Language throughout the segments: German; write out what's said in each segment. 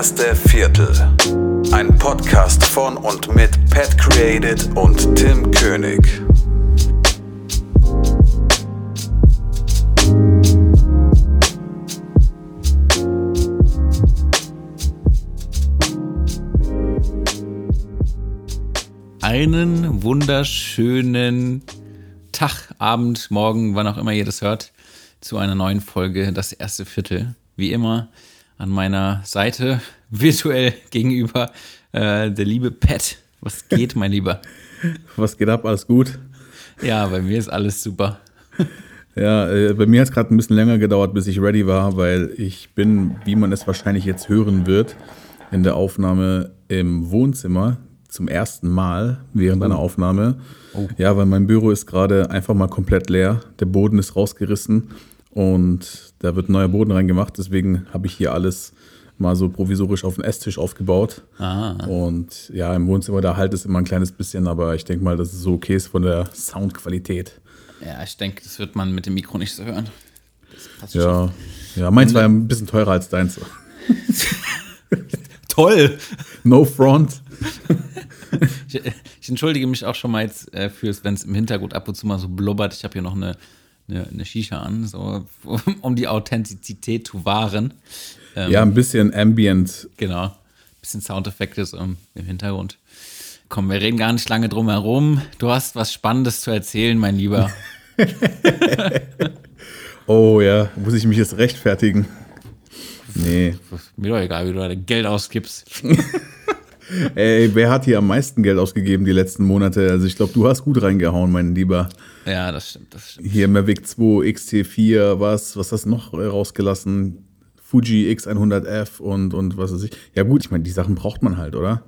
erste Viertel. Ein Podcast von und mit Pat Created und Tim König. Einen wunderschönen Tag, Abend, Morgen, wann auch immer ihr das hört, zu einer neuen Folge, das erste Viertel. Wie immer an meiner Seite, virtuell gegenüber, äh, der liebe Pat. Was geht, mein Lieber? Was geht ab? Alles gut? Ja, bei mir ist alles super. Ja, äh, bei mir hat es gerade ein bisschen länger gedauert, bis ich ready war, weil ich bin, wie man es wahrscheinlich jetzt hören wird, in der Aufnahme im Wohnzimmer zum ersten Mal während einer Aufnahme. Oh. Ja, weil mein Büro ist gerade einfach mal komplett leer. Der Boden ist rausgerissen und da wird ein neuer Boden reingemacht. Deswegen habe ich hier alles mal so provisorisch auf den Esstisch aufgebaut. Ah. Und ja, im Wohnzimmer, da halt es immer ein kleines bisschen, aber ich denke mal, dass es so okay ist von der Soundqualität. Ja, ich denke, das wird man mit dem Mikro nicht so hören. Schon. Ja, ja meins war ein bisschen teurer als deins. Toll! No front. Ich, ich entschuldige mich auch schon mal jetzt äh, fürs, wenn es im Hintergrund ab und zu mal so blubbert. Ich habe hier noch eine, eine, eine Shisha an, so, um die Authentizität zu wahren. Ähm, Ja, ein bisschen Ambient. Genau. Bisschen Soundeffekte so im, im Hintergrund. Komm, wir reden gar nicht lange drum herum. Du hast was Spannendes zu erzählen, mein Lieber. Oh ja, muss ich mich jetzt rechtfertigen? Nee. Mir doch egal, wie du dein Geld ausgibst. Ey, wer hat hier am meisten Geld ausgegeben die letzten Monate? Also ich glaube, du hast gut reingehauen, mein Lieber. Ja, das stimmt, das stimmt. Hier Mavic 2, XT4, was, was hast du noch äh, rausgelassen? Fuji X100F und, und was weiß ich. Ja gut, ich meine, die Sachen braucht man halt, oder?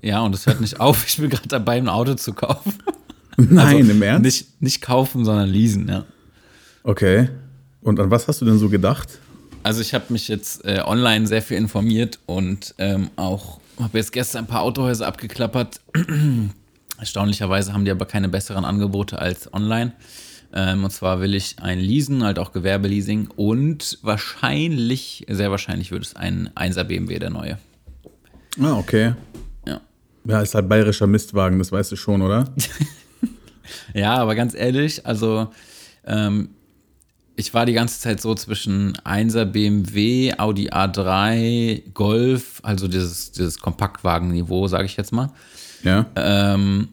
Ja, und es hört nicht auf. Ich bin gerade dabei, ein Auto zu kaufen. Nein, Also, im Ernst? Nicht, nicht kaufen, sondern leasen, ja. Okay. Und an was hast du denn so gedacht? Also ich habe mich jetzt äh, online sehr viel informiert und ähm, auch habe jetzt gestern ein paar Autohäuser abgeklappert. Erstaunlicherweise haben die aber keine besseren Angebote als online. Ähm, und zwar will ich ein Leasen, halt auch Gewerbeleasing und wahrscheinlich, sehr wahrscheinlich wird es ein 1er BMW, der neue. Ah, okay. Ja. Ja, ist halt bayerischer Mistwagen, das weißt du schon, oder? Ja, aber ganz ehrlich, also ähm, ich war die ganze Zeit so zwischen 1er BMW, Audi A3, Golf, also dieses, dieses Kompaktwagen-Niveau, sage ich jetzt mal. Ja. Ähm,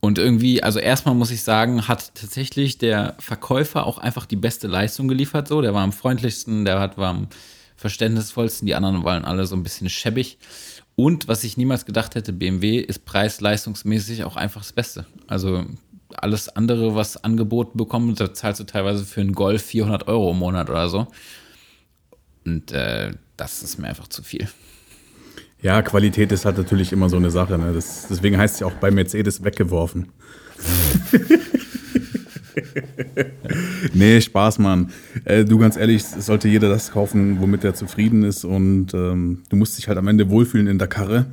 und irgendwie, also erstmal muss ich sagen, hat tatsächlich der Verkäufer auch einfach die beste Leistung geliefert. So, der war am freundlichsten, der hat, war am verständnisvollsten, die anderen waren alle so ein bisschen schäbig. Und was ich niemals gedacht hätte, BMW ist preis-leistungsmäßig auch einfach das Beste. Also alles andere, was angeboten bekommt, da zahlst du teilweise für einen Golf 400 Euro im Monat oder so. Und äh, das ist mir einfach zu viel. Ja, Qualität ist halt natürlich immer so eine Sache. Ne? Das, deswegen heißt es ja auch bei Mercedes weggeworfen. nee, Spaß, Mann. Äh, du, ganz ehrlich, es sollte jeder das kaufen, womit er zufrieden ist. Und ähm, du musst dich halt am Ende wohlfühlen in der Karre.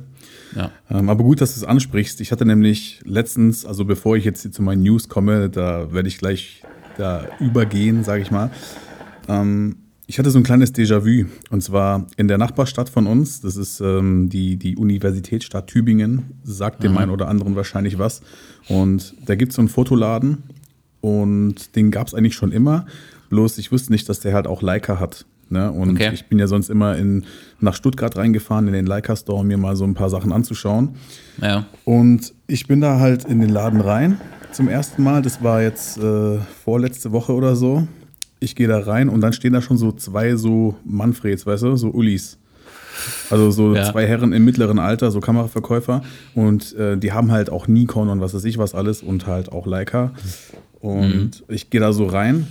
Ja. Ähm, aber gut, dass du es ansprichst. Ich hatte nämlich letztens, also bevor ich jetzt hier zu meinen News komme, da werde ich gleich da übergehen, sage ich mal. Ähm, ich hatte so ein kleines Déjà-vu. Und zwar in der Nachbarstadt von uns, das ist ähm, die, die Universitätsstadt Tübingen, sagt dem einen oder anderen wahrscheinlich was. Und da gibt es so einen Fotoladen und den gab es eigentlich schon immer. Bloß ich wusste nicht, dass der halt auch Leica hat. Ne? Und Okay. ich bin ja sonst immer in, nach Stuttgart reingefahren, in den Leica Store, um mir mal so ein paar Sachen anzuschauen. Ja. Und ich bin da halt in den Laden rein zum ersten Mal. Das war jetzt äh, vorletzte Woche oder so. Ich gehe da rein und dann stehen da schon so zwei so Manfreds, weißt du, so Ullis. Also so Ja. zwei Herren im mittleren Alter, so Kameraverkäufer. Und äh, die haben halt auch Nikon und was weiß ich was alles und halt auch Leica. Und ich gehe da so rein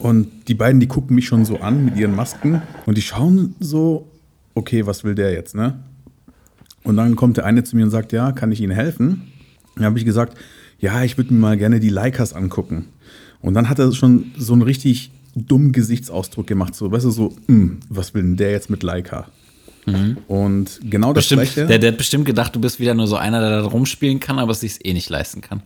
und die beiden, die gucken mich schon so an mit ihren Masken und die schauen so, okay, was will der jetzt, ne? Und dann kommt der eine zu mir und sagt, ja, kann ich Ihnen helfen? Dann habe ich gesagt, ja, ich würde mir mal gerne die Leicas angucken. Und dann hat er schon so einen richtig dummen Gesichtsausdruck gemacht, so, weißt du, so, "Hm, was will denn der jetzt mit Leica? Und genau das Bestimmt, Gleiche. der, der hat bestimmt gedacht, du bist wieder nur so einer, der da rumspielen kann, aber es sich eh nicht leisten kann.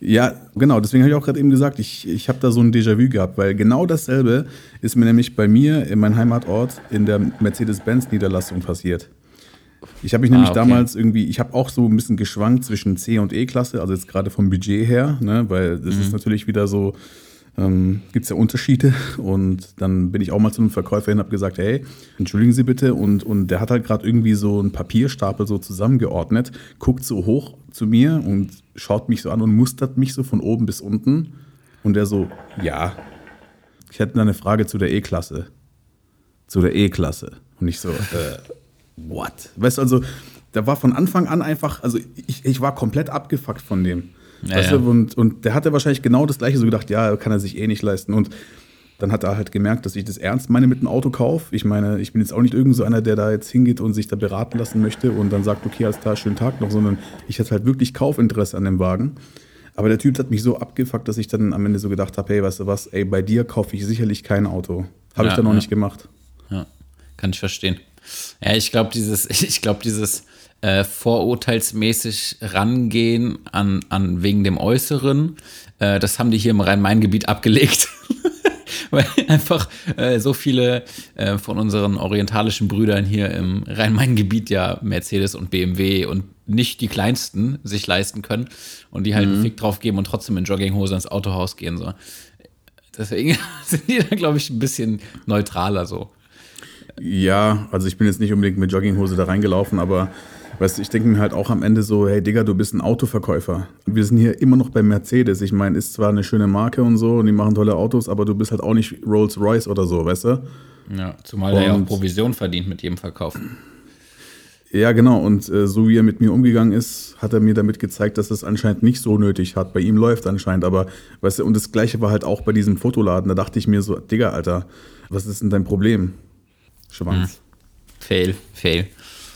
Ja, genau, deswegen habe ich auch gerade eben gesagt, ich, ich habe da so ein Déjà-vu gehabt, weil genau dasselbe ist mir nämlich bei mir in meinem Heimatort in der Mercedes-Benz-Niederlassung passiert. Ich habe mich nämlich Ah, okay. damals irgendwie, ich habe auch so ein bisschen geschwankt zwischen C und E-Klasse, also jetzt gerade vom Budget her, ne, weil das Mhm. ist natürlich wieder so, ähm, gibt es ja Unterschiede und dann bin ich auch mal zu einem Verkäufer hin und habe gesagt, hey, entschuldigen Sie bitte und, und der hat halt gerade irgendwie so einen Papierstapel so zusammengeordnet, guckt so hoch zu mir und schaut mich so an und mustert mich so von oben bis unten und der so, ja, ich hätte eine Frage zu der E-Klasse. Zu der E-Klasse. Und ich so, äh, what? Weißt du, also, da war von Anfang an einfach, also ich, ich war komplett abgefuckt von dem. Ja, weißt ja. Du? Und, und der hatte wahrscheinlich genau das gleiche so gedacht, ja, kann er sich eh nicht leisten. Und dann hat er halt gemerkt, dass ich das ernst meine mit dem Autokauf. Ich meine, ich bin jetzt auch nicht irgend so einer, der da jetzt hingeht und sich da beraten lassen möchte und dann sagt, okay, alles klar, schönen Tag noch, sondern ich hatte halt wirklich Kaufinteresse an dem Wagen. Aber der Typ hat mich so abgefuckt, dass ich dann am Ende so gedacht habe, hey, weißt du was, ey, bei dir kaufe ich sicherlich kein Auto. Habe Ja, ich dann noch ja. nicht gemacht. Ja, kann ich verstehen. Ja, ich glaube, dieses, ich glaube, dieses äh, vorurteilsmäßig rangehen an, an wegen dem Äußeren, äh, das haben die hier im Rhein-Main-Gebiet abgelegt. Weil einfach äh, so viele äh, von unseren orientalischen Brüdern hier im Rhein-Main-Gebiet ja Mercedes und BMW und nicht die kleinsten sich leisten können und die halt einen Fick drauf geben und trotzdem in Jogginghose ins Autohaus gehen. So. Deswegen sind die da, glaube ich, ein bisschen neutraler so. Ja, also ich bin jetzt nicht unbedingt mit Jogginghose da reingelaufen, aber weißt du, ich denke mir halt auch am Ende so, hey Digga, du bist ein Autoverkäufer. Wir sind hier immer noch bei Mercedes. Ich meine, ist zwar eine schöne Marke und so und die machen tolle Autos, aber du bist halt auch nicht Rolls Royce oder so, weißt du? Ja, zumal er ja auch Und- Provision verdient mit jedem Verkauf. Ja, genau. Und äh, so wie er mit mir umgegangen ist, hat er mir damit gezeigt, dass es anscheinend nicht so nötig hat. Bei ihm läuft anscheinend, aber weißt du, und das gleiche war halt auch bei diesem Fotoladen. Da dachte ich mir so, Digga, Alter, was ist denn dein Problem? Schwanz. Fail, fail.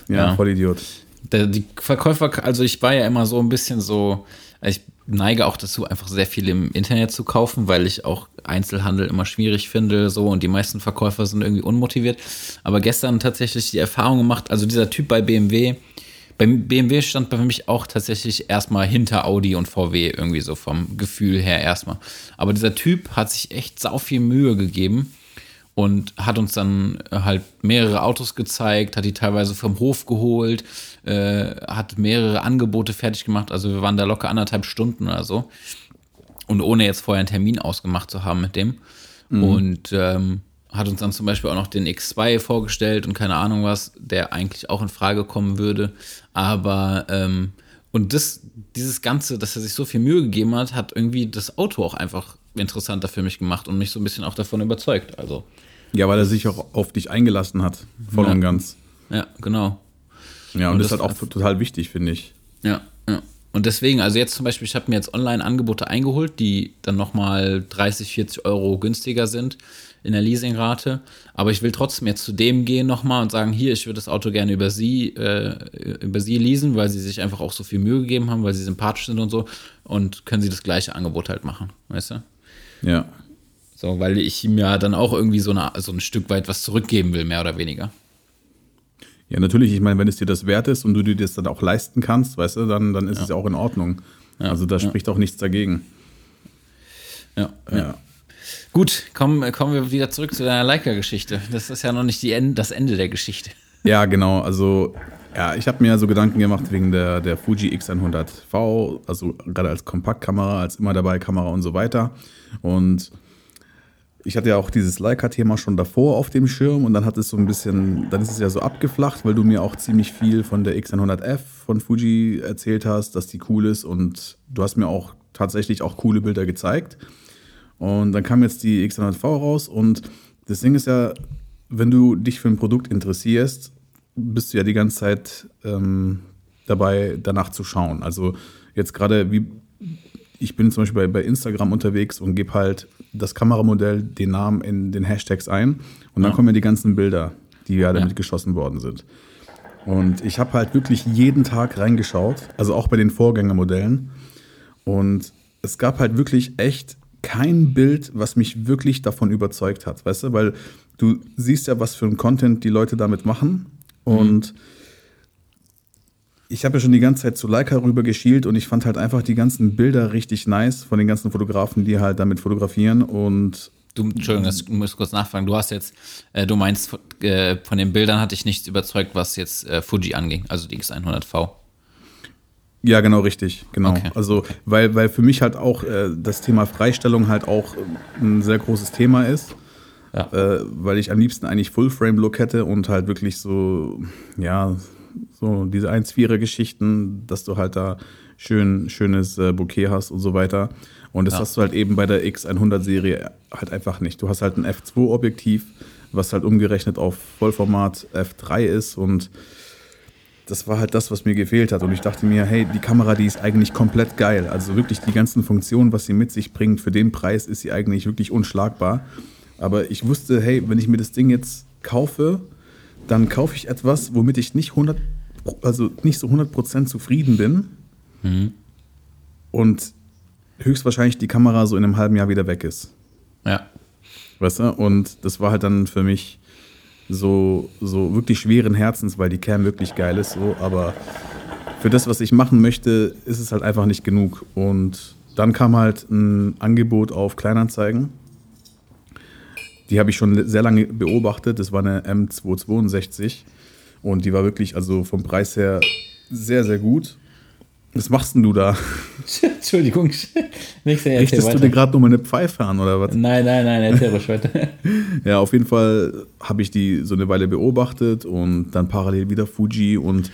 Ja, Ja. voll Idiot. Der, die Verkäufer, also ich war ja immer so ein bisschen so, ich neige auch dazu, einfach sehr viel im Internet zu kaufen, weil ich auch Einzelhandel immer schwierig finde, so und die meisten Verkäufer sind irgendwie unmotiviert. Aber gestern tatsächlich die Erfahrung gemacht, also dieser Typ bei BMW, bei BMW stand bei mich auch tatsächlich erstmal hinter Audi und VW irgendwie so vom Gefühl her erstmal. Aber dieser Typ hat sich echt sau viel Mühe gegeben und hat uns dann halt mehrere Autos gezeigt, hat die teilweise vom Hof geholt, äh, hat mehrere Angebote fertig gemacht. Also wir waren da locker anderthalb Stunden oder so. Und ohne jetzt vorher einen Termin ausgemacht zu haben mit dem. Und ähm, hat uns dann zum Beispiel auch noch den X2 vorgestellt und keine Ahnung was, der eigentlich auch in Frage kommen würde. Aber ähm, und das, dieses Ganze, dass er sich so viel Mühe gegeben hat, hat irgendwie das Auto auch einfach interessanter für mich gemacht und mich so ein bisschen auch davon überzeugt. Also, Ja, weil er sich auch auf dich eingelassen hat, voll Ja. und ganz. ja, genau. Ja, und, Und das ist halt auch total wichtig, finde ich. Ja, ja. Und deswegen, also jetzt zum Beispiel, ich habe mir jetzt Online-Angebote eingeholt, die dann nochmal 30, 40 Euro günstiger sind in der Leasingrate. Aber ich will trotzdem jetzt zu dem gehen nochmal und sagen, hier, ich würde das Auto gerne über sie, äh, über sie leasen, weil sie sich einfach auch so viel Mühe gegeben haben, weil sie sympathisch sind und so. Und können sie das gleiche Angebot halt machen, weißt du? Ja. So, weil ich ihm ja dann auch irgendwie so, eine, so ein Stück weit was zurückgeben will, mehr oder weniger. Ja, natürlich, ich meine, wenn es dir das wert ist und du dir das dann auch leisten kannst, weißt du, dann, dann ist es ja auch in Ordnung. also da spricht auch nichts dagegen. Ja. Ja. Gut, kommen, kommen wir wieder zurück zu deiner Leica-Geschichte. Das ist ja noch nicht die End, das Ende der Geschichte. Ja, genau. Also, ja, ich habe mir so Gedanken gemacht wegen der, der Fuji X100V, also gerade als Kompaktkamera, als immer dabei Kamera und so weiter. Und ich hatte ja auch dieses Leica-Thema schon davor auf dem Schirm und dann hat es so ein bisschen, dann ist es ja so abgeflacht, weil du mir auch ziemlich viel von der X100F von Fuji erzählt hast, dass die cool ist und du hast mir auch tatsächlich auch coole Bilder gezeigt. Und dann kam jetzt die X100V raus und das Ding ist ja, wenn du dich für ein Produkt interessierst, bist du ja die ganze Zeit ähm, dabei, danach zu schauen. Also jetzt gerade wie ich bin zum Beispiel bei, bei Instagram unterwegs und gebe halt das Kameramodell, den Namen in den Hashtags ein und dann kommen ja die ganzen Bilder, die ja damit Ja. geschossen worden sind. Und ich habe halt wirklich jeden Tag reingeschaut, also auch bei den Vorgängermodellen. Und es gab halt wirklich echt kein Bild, was mich wirklich davon überzeugt hat, weißt du? Weil du siehst ja, was für ein Content die Leute damit machen. Und ich habe ja schon die ganze Zeit zu Leica rüber geschielt und ich fand halt einfach die ganzen Bilder richtig nice von den ganzen Fotografen, die halt damit fotografieren. Und du, Entschuldigung, das muss kurz nachfragen. Du hast jetzt, äh, du meinst, äh, von den Bildern hatte ich nichts überzeugt, was jetzt äh, Fuji anging, also die X100V. Ja, genau, richtig, genau. Okay. Also, weil, weil für mich halt auch äh, das Thema Freistellung halt auch äh, ein sehr großes Thema ist. Ja. Äh, weil ich am liebsten eigentlich Full-Frame-Look hätte und halt wirklich so, ja, so diese 1-4er-Geschichten, dass du halt da schön, schönes äh, Bouquet hast und so weiter. Und das Ja. hast du halt eben bei der X100-Serie halt einfach nicht. Du hast halt ein F2-Objektiv, was halt umgerechnet auf Vollformat F3 ist und das war halt das, was mir gefehlt hat. Und ich dachte mir, hey, die Kamera, die ist eigentlich komplett geil. Also wirklich die ganzen Funktionen, was sie mit sich bringt, für den Preis ist sie eigentlich wirklich unschlagbar. Aber ich wusste, hey, wenn ich mir das Ding jetzt kaufe, dann kaufe ich etwas, womit ich nicht 100, also nicht so 100% zufrieden bin. Und höchstwahrscheinlich die Kamera so in einem halben Jahr wieder weg ist. Ja. Weißt du? Und das war halt dann für mich so, so wirklich schweren Herzens, weil die Cam wirklich geil ist, so, aber für das, was ich machen möchte, ist es halt einfach nicht genug. Und dann kam halt ein Angebot auf Kleinanzeigen. Die habe ich schon sehr lange beobachtet. Das war eine M262 und die war wirklich, also vom Preis her, sehr, sehr gut. Was machst denn du da? Entschuldigung. Nächste Richtest du dir gerade nochmal eine Pfeife an oder was? Nein, nein, nein, erzähl ruhig weiter. Ja, auf jeden Fall habe ich die so eine Weile beobachtet und dann parallel wieder Fuji und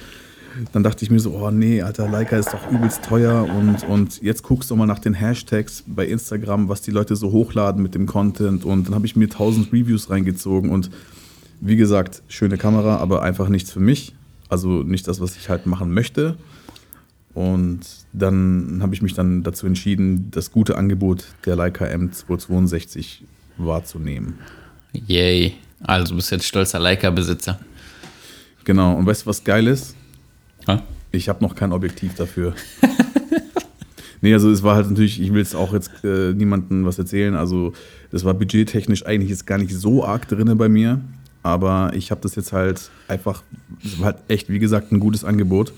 dann dachte ich mir so, oh nee, Alter, Leica ist doch übelst teuer und, und jetzt guckst du mal nach den Hashtags bei Instagram, was die Leute so hochladen mit dem Content und dann habe ich mir tausend Reviews reingezogen und wie gesagt, schöne Kamera, aber einfach nichts für mich. Also nicht das, was ich halt machen möchte. Und dann habe ich mich dann dazu entschieden, das gute Angebot der Leica M262 wahrzunehmen. Yay. Also du bist jetzt stolzer Leica-Besitzer. Genau, und weißt du, was geil ist? Ja? Ich habe noch kein Objektiv dafür. nee, also es war halt natürlich, ich will jetzt auch jetzt äh, niemandem was erzählen. Also das war budgettechnisch eigentlich jetzt gar nicht so arg drinne bei mir. Aber ich habe das jetzt halt einfach, es war halt echt, wie gesagt, ein gutes Angebot.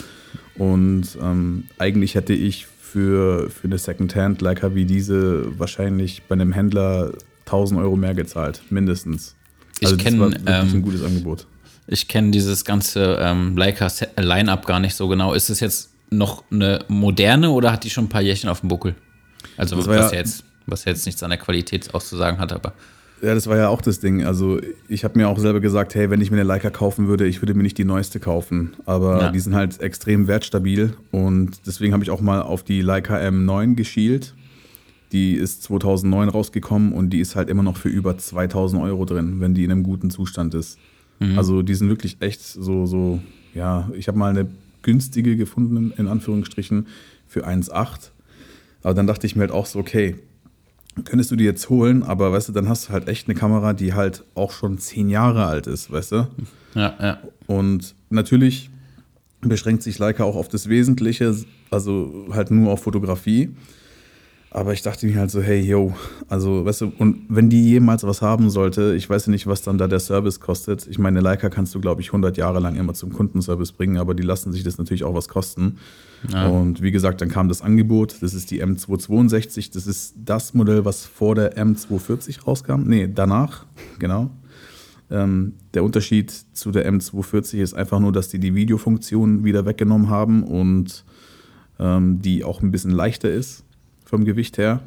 Und ähm, eigentlich hätte ich für, für eine Secondhand Leica wie diese wahrscheinlich bei einem Händler 1000 Euro mehr gezahlt, mindestens. Ich Also das kenn, war wirklich ähm, ein gutes Angebot. Ich kenne dieses ganze ähm, Leica-Line-Up gar nicht so genau. Ist es jetzt noch eine moderne oder hat die schon ein paar Jährchen auf dem Buckel? Also was ja- jetzt, was jetzt nichts an der Qualität auszusagen hat, aber Ja, das war ja auch das Ding. Also ich habe mir auch selber gesagt, hey, wenn ich mir eine Leica kaufen würde, ich würde mir nicht die neueste kaufen. Aber Ja. die sind halt extrem wertstabil und deswegen habe ich auch mal auf die Leica M9 geschielt. Die ist 2009 rausgekommen und die ist halt immer noch für über 2000 Euro drin, wenn die in einem guten Zustand ist. Also die sind wirklich echt so, so, ja, ich habe mal eine günstige gefunden, in Anführungsstrichen, für 1,8. Aber dann dachte ich mir halt auch so, okay, könntest du die jetzt holen, aber weißt du, dann hast du halt echt eine Kamera, die halt auch schon zehn Jahre alt ist, weißt du? ja, ja. Und natürlich beschränkt sich Leica auch auf das Wesentliche, also halt nur auf Fotografie. Aber ich dachte mir halt so, hey, yo, also, weißt du, und wenn die jemals was haben sollte, ich weiß ja nicht, was dann da der Service kostet. Ich meine, Leica kannst du, glaube ich, 100 Jahre lang immer zum Kundenservice bringen, aber die lassen sich das natürlich auch was kosten. Und wie gesagt, dann kam das Angebot, das ist die M262, das ist das Modell, was vor der M240 rauskam. Nee, danach, genau. Ähm, der Unterschied zu der M240 ist einfach nur, dass die die Videofunktion wieder weggenommen haben und ähm, die auch ein bisschen leichter ist vom Gewicht her.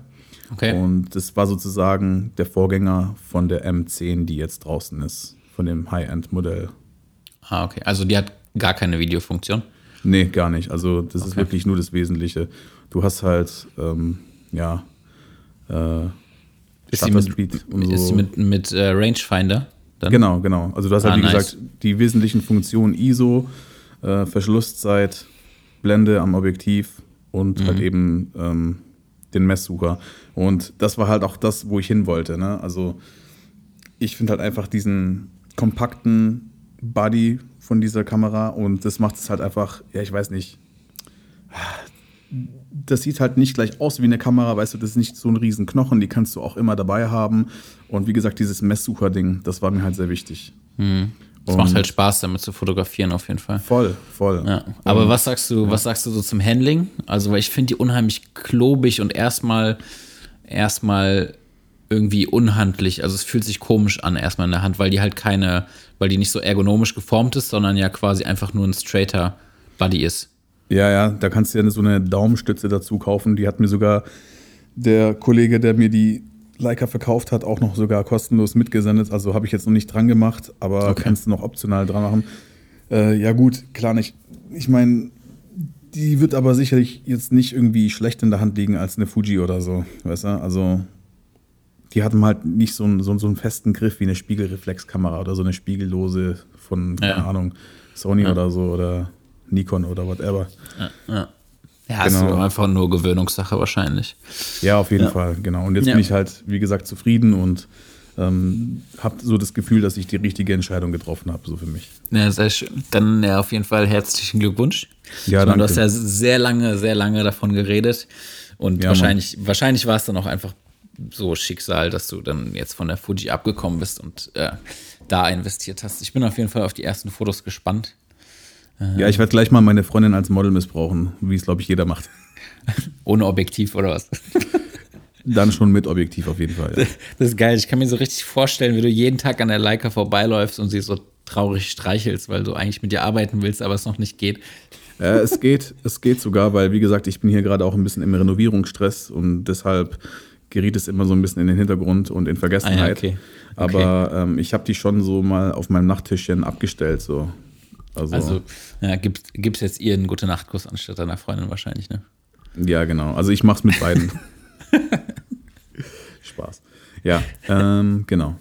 Okay. Und das war sozusagen der Vorgänger von der M10, die jetzt draußen ist, von dem High-End-Modell. Ah, okay. Also die hat gar keine Videofunktion. Nee, gar nicht. Also das ist Okay. wirklich nur das Wesentliche. Du hast halt, ähm, ja, äh, Ist sie mit, Speed und ist sie so. mit, mit äh, Rangefinder? Dann? Genau, genau. Also du hast halt, Ah, wie nice. gesagt, die wesentlichen Funktionen ISO, äh, Verschlusszeit, Blende am Objektiv und Mhm. halt eben ähm, den Messsucher. Und das war halt auch das, wo ich hin wollte. Ne? Also ich finde halt einfach diesen kompakten Body von dieser Kamera und das macht es halt einfach, ja, ich weiß nicht. Das sieht halt nicht gleich aus wie eine Kamera, weißt du, das ist nicht so ein riesen Knochen, die kannst du auch immer dabei haben. Und wie gesagt, dieses Messsucher-Ding, das war mir halt sehr wichtig. Es macht Und- halt Spaß, damit zu fotografieren auf jeden Fall. Voll, voll. Ja. Aber was sagst du, was sagst du so zum Handling? Also, weil ich finde die unheimlich klobig und erstmal erstmal irgendwie unhandlich. Also es fühlt sich komisch an erstmal in der Hand, weil die halt keine, weil die nicht so ergonomisch geformt ist, sondern ja quasi einfach nur ein straighter Buddy ist. Ja, ja, da kannst du ja so eine Daumenstütze dazu kaufen. Die hat mir sogar der Kollege, der mir die Leica verkauft hat, auch noch sogar kostenlos mitgesendet. Also habe ich jetzt noch nicht dran gemacht, aber Okay. kannst du noch optional dran machen. Äh, ja, gut, klar nicht. Ich meine, die wird aber sicherlich jetzt nicht irgendwie schlecht in der Hand liegen als eine Fuji oder so. Weißt du? Also, die hatten halt nicht so einen, so, so einen festen Griff wie eine Spiegelreflexkamera oder so eine spiegellose von, keine Ja. Ahnung, Sony oder so oder Nikon oder whatever. Ja, ja ist Genau. so einfach nur Gewöhnungssache wahrscheinlich. Ja, auf jeden Ja. Fall, genau. Und jetzt Ja. bin ich halt, wie gesagt, zufrieden und ähm, habe so das Gefühl, dass ich die richtige Entscheidung getroffen habe, so für mich. Ja, sehr schön. Dann ja, auf jeden Fall herzlichen Glückwunsch. Ja, meine, Du danke. hast ja sehr lange, sehr lange davon geredet. Und Ja, wahrscheinlich, wahrscheinlich war es dann auch einfach so Schicksal, dass du dann jetzt von der Fuji abgekommen bist und äh, da investiert hast. Ich bin auf jeden Fall auf die ersten Fotos gespannt. Ja, ich werde gleich mal meine Freundin als Model missbrauchen, wie es, glaube ich, jeder macht. Ohne Objektiv oder was? Dann schon mit Objektiv auf jeden Fall. Ja. Das ist geil. Ich kann mir so richtig vorstellen, wie du jeden Tag an der Leica vorbeiläufst und sie so traurig streichelst, weil du eigentlich mit ihr arbeiten willst, aber es noch nicht geht. äh, es geht, es geht sogar, weil, wie gesagt, ich bin hier gerade auch ein bisschen im Renovierungsstress und deshalb geriet es immer so ein bisschen in den Hintergrund und in Vergessenheit. Ah ja, okay. Aber ähm, ich habe die schon so mal auf meinem Nachttischchen abgestellt. So. Also, Also, ja, gibst, gibst jetzt ihr einen gute Nachtkuss anstatt deiner Freundin wahrscheinlich, ne? Ja, genau. Also ich mach's mit beiden. Spaß. Ja, ähm, genau.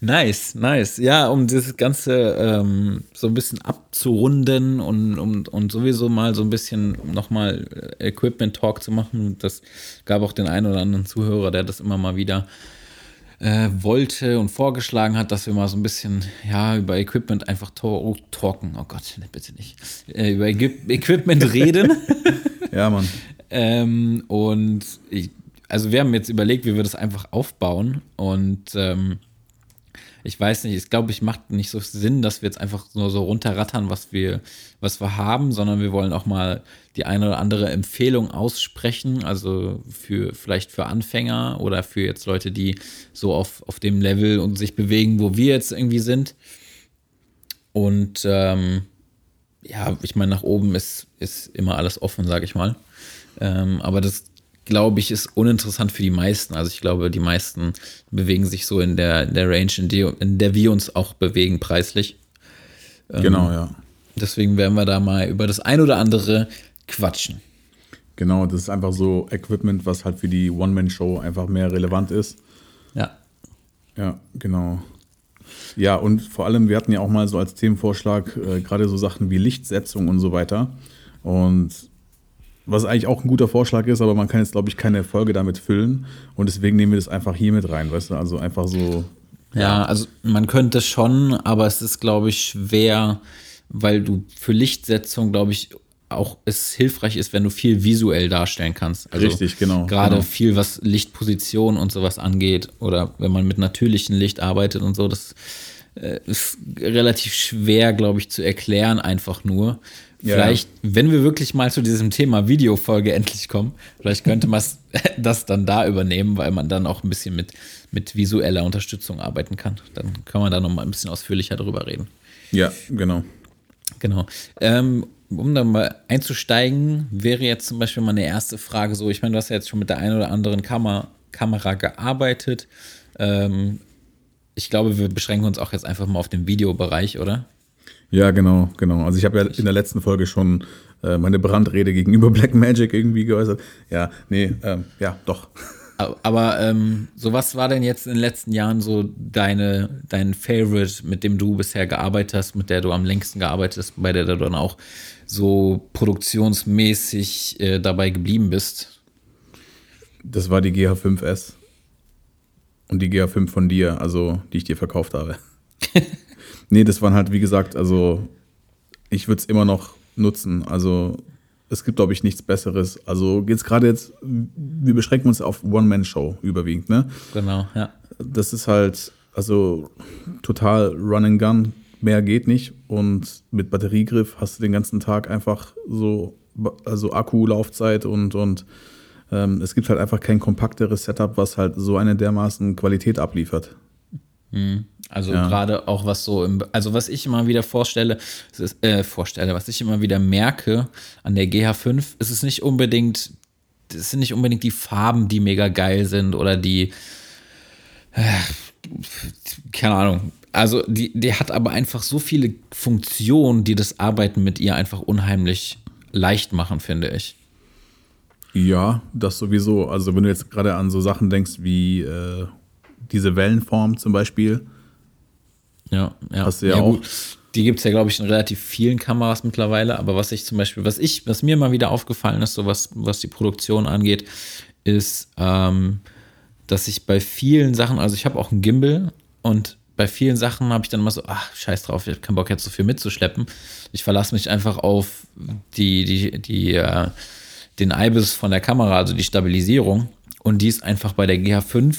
Nice, nice. Ja, um das Ganze ähm, so ein bisschen abzurunden und um, und sowieso mal so ein bisschen nochmal Equipment-Talk zu machen. Das gab auch den einen oder anderen Zuhörer, der das immer mal wieder äh, wollte und vorgeschlagen hat, dass wir mal so ein bisschen ja über Equipment einfach to talken. Oh Gott, bitte nicht. Äh, über Equi- Equipment reden. Ja, Mann. Ähm, und ich, also wir haben jetzt überlegt, wie wir das einfach aufbauen. Und ähm, ich weiß nicht, ich glaube, ich macht nicht so Sinn, dass wir jetzt einfach nur so runterrattern, was wir, was wir haben, sondern wir wollen auch mal die eine oder andere Empfehlung aussprechen. Also für vielleicht für Anfänger oder für jetzt Leute, die so auf, auf dem Level und sich bewegen, wo wir jetzt irgendwie sind. Und ähm, ja, ich meine, nach oben ist, ist immer alles offen, sage ich mal. Ähm, aber das, glaube ich, ist uninteressant für die meisten. Also ich glaube, die meisten bewegen sich so in der, in der Range, in, die, in der wir uns auch bewegen, preislich. Ähm, Genau, ja. Deswegen werden wir da mal über das ein oder andere quatschen. Genau, das ist einfach so Equipment, was halt für die One-Man-Show einfach mehr relevant ist. Ja. Ja, genau. Ja, und vor allem, wir hatten ja auch mal so als Themenvorschlag äh, gerade so Sachen wie Lichtsetzung und so weiter. Und was eigentlich auch ein guter Vorschlag ist, aber man kann jetzt, glaube ich, keine Folge damit füllen. Und deswegen nehmen wir das einfach hier mit rein, weißt du? Also einfach so. Ja, also man könnte schon, aber es ist, glaube ich, schwer, weil du für Lichtsetzung, glaube ich, auch es hilfreich ist, wenn du viel visuell darstellen kannst. Also Richtig, genau, Gerade genau. viel, was Lichtposition und sowas angeht oder wenn man mit natürlichem Licht arbeitet und so, das äh, ist relativ schwer, glaube ich, zu erklären, einfach nur. Ja. Vielleicht, wenn wir wirklich mal zu diesem Thema Videofolge endlich kommen, vielleicht könnte man das dann da übernehmen, weil man dann auch ein bisschen mit, mit visueller Unterstützung arbeiten kann. Dann kann man da noch mal ein bisschen ausführlicher drüber reden. Ja, genau. Genau. Ähm, um dann mal einzusteigen, wäre jetzt zum Beispiel meine erste Frage so, ich meine, du hast ja jetzt schon mit der einen oder anderen Kamera, Kamera gearbeitet. Ähm, ich glaube, wir beschränken uns auch jetzt einfach mal auf den Videobereich, oder? Ja, genau, genau. Also ich habe ja in der letzten Folge schon äh, meine Brandrede gegenüber Black Magic irgendwie geäußert. Ja, nee, ähm, ja, doch. Aber ähm, so was war denn jetzt in den letzten Jahren so deine, dein Favorite, mit dem du bisher gearbeitet hast, mit der du am längsten gearbeitet hast, bei der du dann auch so produktionsmäßig äh, dabei geblieben bist? Das war die GH5S. Und die GH5 von dir, also die ich dir verkauft habe. nee, das waren halt, wie gesagt, also ich würde es immer noch nutzen. Also es gibt, glaube ich, nichts Besseres. Also jetzt gerade jetzt, wir beschränken uns auf One-Man-Show überwiegend, ne? Genau, ja. Das ist halt, also total Run and Gun, mehr geht nicht. Und mit Batteriegriff hast du den ganzen Tag einfach so, also Akkulaufzeit und, und ähm, es gibt halt einfach kein kompakteres Setup, was halt so eine dermaßen Qualität abliefert. Also Ja. gerade auch was so im, also was ich immer wieder vorstelle, ist, äh, vorstelle, was ich immer wieder merke an der GH5, ist es nicht unbedingt, es sind nicht unbedingt die Farben, die mega geil sind oder die, äh, keine Ahnung. Also die, die hat aber einfach so viele Funktionen, die das Arbeiten mit ihr einfach unheimlich leicht machen, finde ich. Ja, das sowieso. Also wenn du jetzt gerade an so Sachen denkst wie äh, diese Wellenform zum Beispiel, Ja, ja. Hast du ja auch. Die gibt es ja, glaube ich, in relativ vielen Kameras mittlerweile. Aber was ich zum Beispiel, was ich, was mir mal wieder aufgefallen ist, so was, was die Produktion angeht, ist, ähm, dass ich bei vielen Sachen, also ich habe auch einen Gimbal und bei vielen Sachen habe ich dann immer so, ach, scheiß drauf, ich habe keinen Bock jetzt so viel mitzuschleppen. Ich verlasse mich einfach auf die, die, die, äh, den IBIS von der Kamera, also die Stabilisierung. Und die ist einfach bei der GH5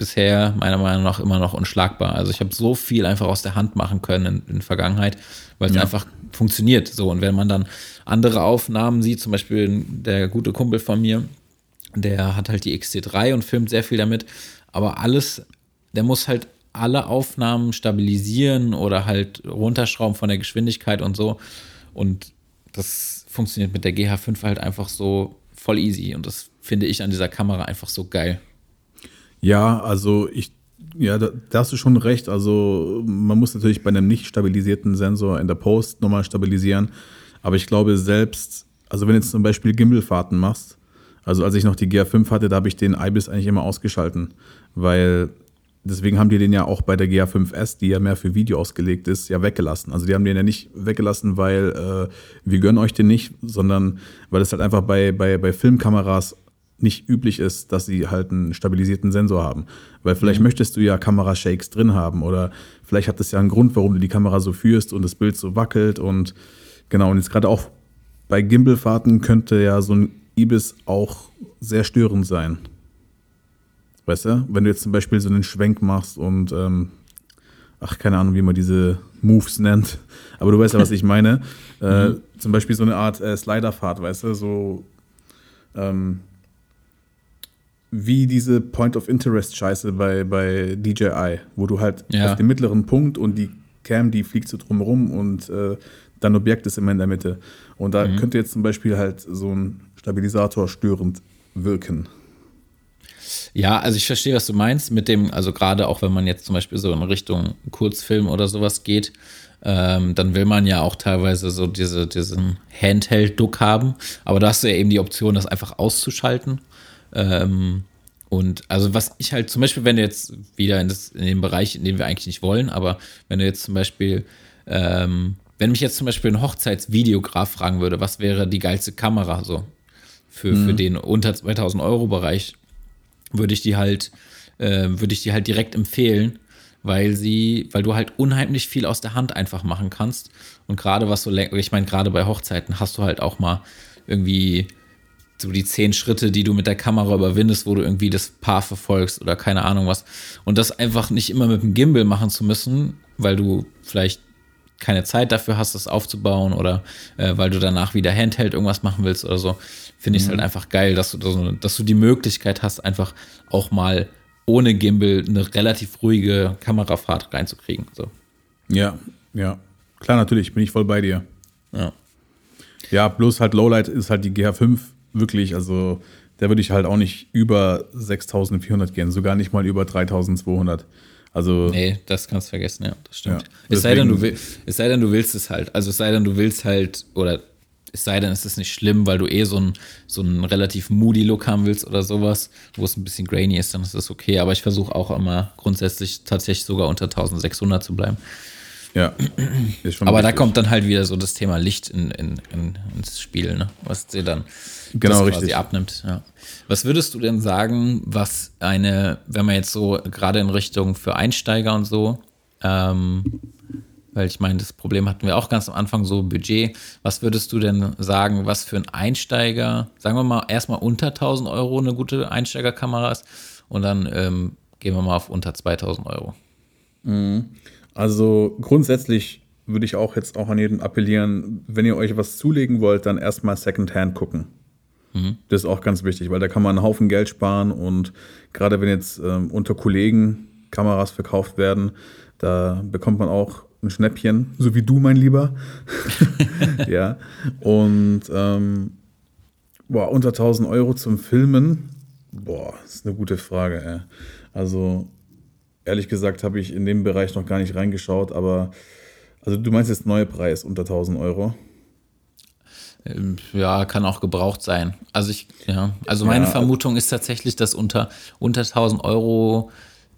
bisher meiner Meinung nach immer noch unschlagbar. Also ich habe so viel einfach aus der Hand machen können in, in der Vergangenheit, weil es Ja. einfach funktioniert. So und wenn man dann andere Aufnahmen sieht, zum Beispiel der gute Kumpel von mir, der hat halt die XT3 und filmt sehr viel damit, aber alles, der muss halt alle Aufnahmen stabilisieren oder halt runterschrauben von der Geschwindigkeit und so. Und das funktioniert mit der GH5 halt einfach so voll easy. Und das finde ich an dieser Kamera einfach so geil. Ja, also ich, ja, da, da hast du schon recht. Also man muss natürlich bei einem nicht stabilisierten Sensor in der Post nochmal stabilisieren. Aber ich glaube selbst, also wenn du jetzt zum Beispiel Gimbalfahrten machst, also als ich noch die GA5 hatte, da habe ich den IBIS eigentlich immer ausgeschalten, weil deswegen haben die den ja auch bei der GA5S, die ja mehr für Video ausgelegt ist, ja weggelassen. Also die haben den ja nicht weggelassen, weil äh, wir gönnen euch den nicht, sondern weil es halt einfach bei, bei, bei Filmkameras nicht üblich ist, dass sie halt einen stabilisierten Sensor haben. Weil vielleicht möchtest du ja Kamerashakes drin haben oder vielleicht hat das ja einen Grund, warum du die Kamera so führst und das Bild so wackelt und genau, und jetzt gerade auch bei Gimbalfahrten könnte ja so ein Ibis auch sehr störend sein. Weißt du, wenn du jetzt zum Beispiel so einen Schwenk machst und ähm, ach, keine Ahnung, wie man diese Moves nennt, aber du weißt ja, was ich meine. Äh, Zum Beispiel so eine Art äh, Sliderfahrt, weißt du, so ähm, wie diese Point of Interest Scheiße bei, bei DJI, wo du halt Ja. auf dem mittleren Punkt und die Cam, die fliegt so drumherum und äh, dein Objekt ist immer in der Mitte. Und da könnte jetzt zum Beispiel halt so ein Stabilisator störend wirken. Ja, also ich verstehe, was du meinst mit dem, also gerade auch wenn man jetzt zum Beispiel so in Richtung Kurzfilm oder sowas geht, ähm, dann will man ja auch teilweise so diese, diesen Handheld-Duck haben. Aber da hast du ja eben die Option, das einfach auszuschalten. Ähm, und also was ich halt zum Beispiel, wenn du jetzt wieder in, das, in den Bereich, in den wir eigentlich nicht wollen, aber wenn du jetzt zum Beispiel, ähm, wenn mich jetzt zum Beispiel ein Hochzeitsvideograf fragen würde, was wäre die geilste Kamera so für, für den unter 2000 Euro Bereich, würde ich die halt, äh, würde ich die halt direkt empfehlen, weil sie, weil du halt unheimlich viel aus der Hand einfach machen kannst. Und gerade was so, ich meine, gerade bei Hochzeiten hast du halt auch mal irgendwie so die zehn Schritte, die du mit der Kamera überwindest, wo du irgendwie das Paar verfolgst oder keine Ahnung was. Und das einfach nicht immer mit dem Gimbal machen zu müssen, weil du vielleicht keine Zeit dafür hast, das aufzubauen oder äh, weil du danach wieder Handheld irgendwas machen willst oder so, finde ich es halt einfach geil, dass du, dass du die Möglichkeit hast, einfach auch mal ohne Gimbal eine relativ ruhige Kamerafahrt reinzukriegen. So. Ja, ja. Klar, natürlich, bin ich voll bei dir. Ja. Ja, bloß halt Lowlight ist halt die GH5 wirklich, also der würde ich halt auch nicht über 6400 gehen, sogar nicht mal über 3200. Also Nee, das kannst du vergessen, ja, das stimmt. Ja, es, sei denn, du will, es sei denn, du willst es halt. Also es sei denn, du willst halt, oder es sei denn, es ist nicht schlimm, weil du eh so einen so einen relativ moody Look haben willst oder sowas, wo es ein bisschen grainy ist, dann ist das okay. Aber ich versuche auch immer grundsätzlich tatsächlich sogar unter 1600 zu bleiben. Ja, Aber da richtig. kommt dann halt wieder so das Thema Licht in, in, in, ins Spiel, ne? was dir dann Genau, quasi abnimmt. Ja. Was würdest du denn sagen, was eine, wenn man jetzt so gerade in Richtung für Einsteiger und so, ähm, weil ich meine, das Problem hatten wir auch ganz am Anfang so Budget. Was würdest du denn sagen, was für ein Einsteiger, sagen wir mal erstmal unter 1000 Euro eine gute Einsteigerkamera ist und dann ähm, gehen wir mal auf unter 2000 Euro. Also grundsätzlich würde ich auch jetzt auch an jeden appellieren, wenn ihr euch was zulegen wollt, dann erstmal Secondhand gucken. Das ist auch ganz wichtig, weil da kann man einen Haufen Geld sparen und gerade wenn jetzt ähm, unter Kollegen Kameras verkauft werden, da bekommt man auch ein Schnäppchen, so wie du, mein Lieber. ja. Und ähm, boah, unter 1000 Euro zum Filmen, boah, ist eine gute Frage. Ey. Also ehrlich gesagt habe ich in dem Bereich noch gar nicht reingeschaut, aber also du meinst jetzt neue Preis unter 1000 Euro? Ähm, Ja, kann auch gebraucht sein. Also ich, ja, also meine Ja. Vermutung ist tatsächlich, dass unter, unter 1000 Euro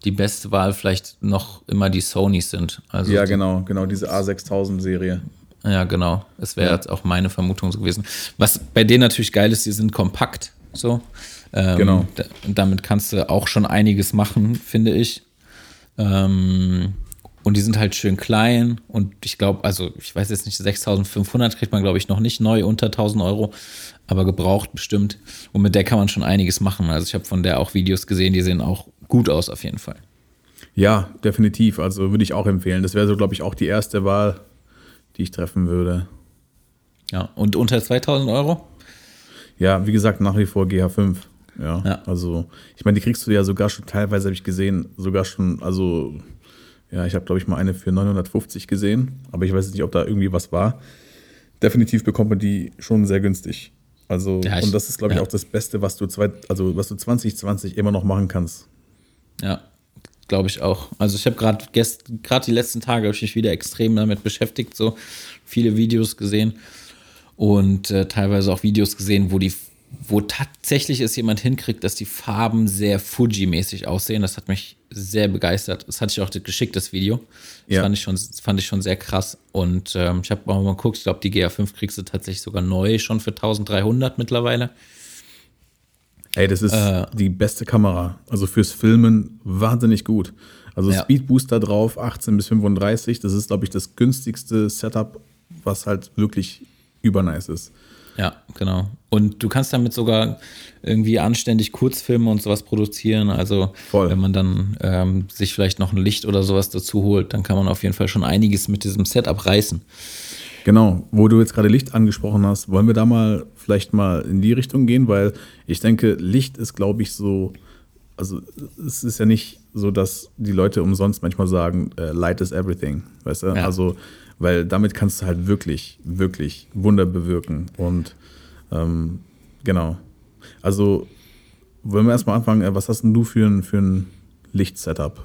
die beste Wahl vielleicht noch immer die Sonys sind. Also Ja, genau, genau, diese A6000 Serie. Ja, genau. Das wäre jetzt auch meine Vermutung so gewesen. Was bei denen natürlich geil ist, die sind kompakt. So. Ähm, Genau. Da, damit kannst du auch schon einiges machen, finde ich. Ähm, und die sind halt schön klein. Und ich glaube, also ich weiß jetzt nicht, 6500 kriegt man, glaube ich, noch nicht neu unter 1000 Euro, aber gebraucht bestimmt. Und mit der kann man schon einiges machen. Also ich habe von der auch Videos gesehen, die sehen auch gut aus auf jeden Fall. Ja, definitiv. Also würde ich auch empfehlen. Das wäre so, glaube ich, auch die erste Wahl, die ich treffen würde. Ja, und unter 2000 Euro? Ja, wie gesagt, nach wie vor GH5. Ja, Ja. also ich meine, die kriegst du ja sogar schon, teilweise habe ich gesehen, sogar schon, also ja, ich habe glaube ich mal eine für 950 gesehen, aber ich weiß nicht, ob da irgendwie was war. Definitiv bekommt man die schon sehr günstig. Also, Ja, ich- und das ist glaube ich ja. auch das Beste, was du, zwei, also, was du 2020 immer noch machen kannst. Ja, glaube ich auch. Also ich habe gerade gerade die letzten Tage habe ich mich wieder extrem damit beschäftigt, so viele Videos gesehen und äh, teilweise auch Videos gesehen, wo die wo tatsächlich es jemand hinkriegt, dass die Farben sehr Fuji-mäßig aussehen. Das hat mich sehr begeistert. Das hatte ich auch geschickt, das Video. Das Ja. fand, ich schon, fand ich schon sehr krass. Und ähm, ich habe auch mal geguckt, ich glaube, die GA5 kriegst du tatsächlich sogar neu, schon für 1300 mittlerweile. Ey, das ist Äh. die beste Kamera. Also fürs Filmen wahnsinnig gut. Also Ja. Speed Booster drauf, 18 bis 35. Das ist, glaube ich, das günstigste Setup, was halt wirklich übernice ist. Ja, genau. Und du kannst damit sogar irgendwie anständig Kurzfilme und sowas produzieren. Also Voll. wenn man dann ähm, sich vielleicht noch ein Licht oder sowas dazu holt, dann kann man auf jeden Fall schon einiges mit diesem Setup reißen. Genau, wo du jetzt gerade Licht angesprochen hast, wollen wir da mal vielleicht mal in die Richtung gehen, weil ich denke, Licht ist, glaube ich, so, also es ist ja nicht so, dass die Leute umsonst manchmal sagen, äh, Light is everything, weißt du? Ja. Also, weil damit kannst du halt wirklich, wirklich Wunder bewirken und ähm, genau. Also, wollen wir erstmal anfangen, äh, was hast denn du für ein, für ein Lichtsetup?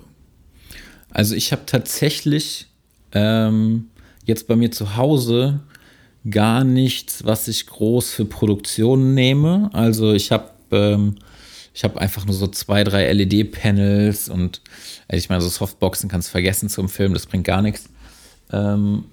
Also ich habe tatsächlich ähm, jetzt bei mir zu Hause gar nichts, was ich groß für Produktion nehme. Also ich habe ähm, ich habe einfach nur so zwei, drei LED-Panels und äh, ich meine, so Softboxen kannst du vergessen zum Film, das bringt gar nichts. Ähm,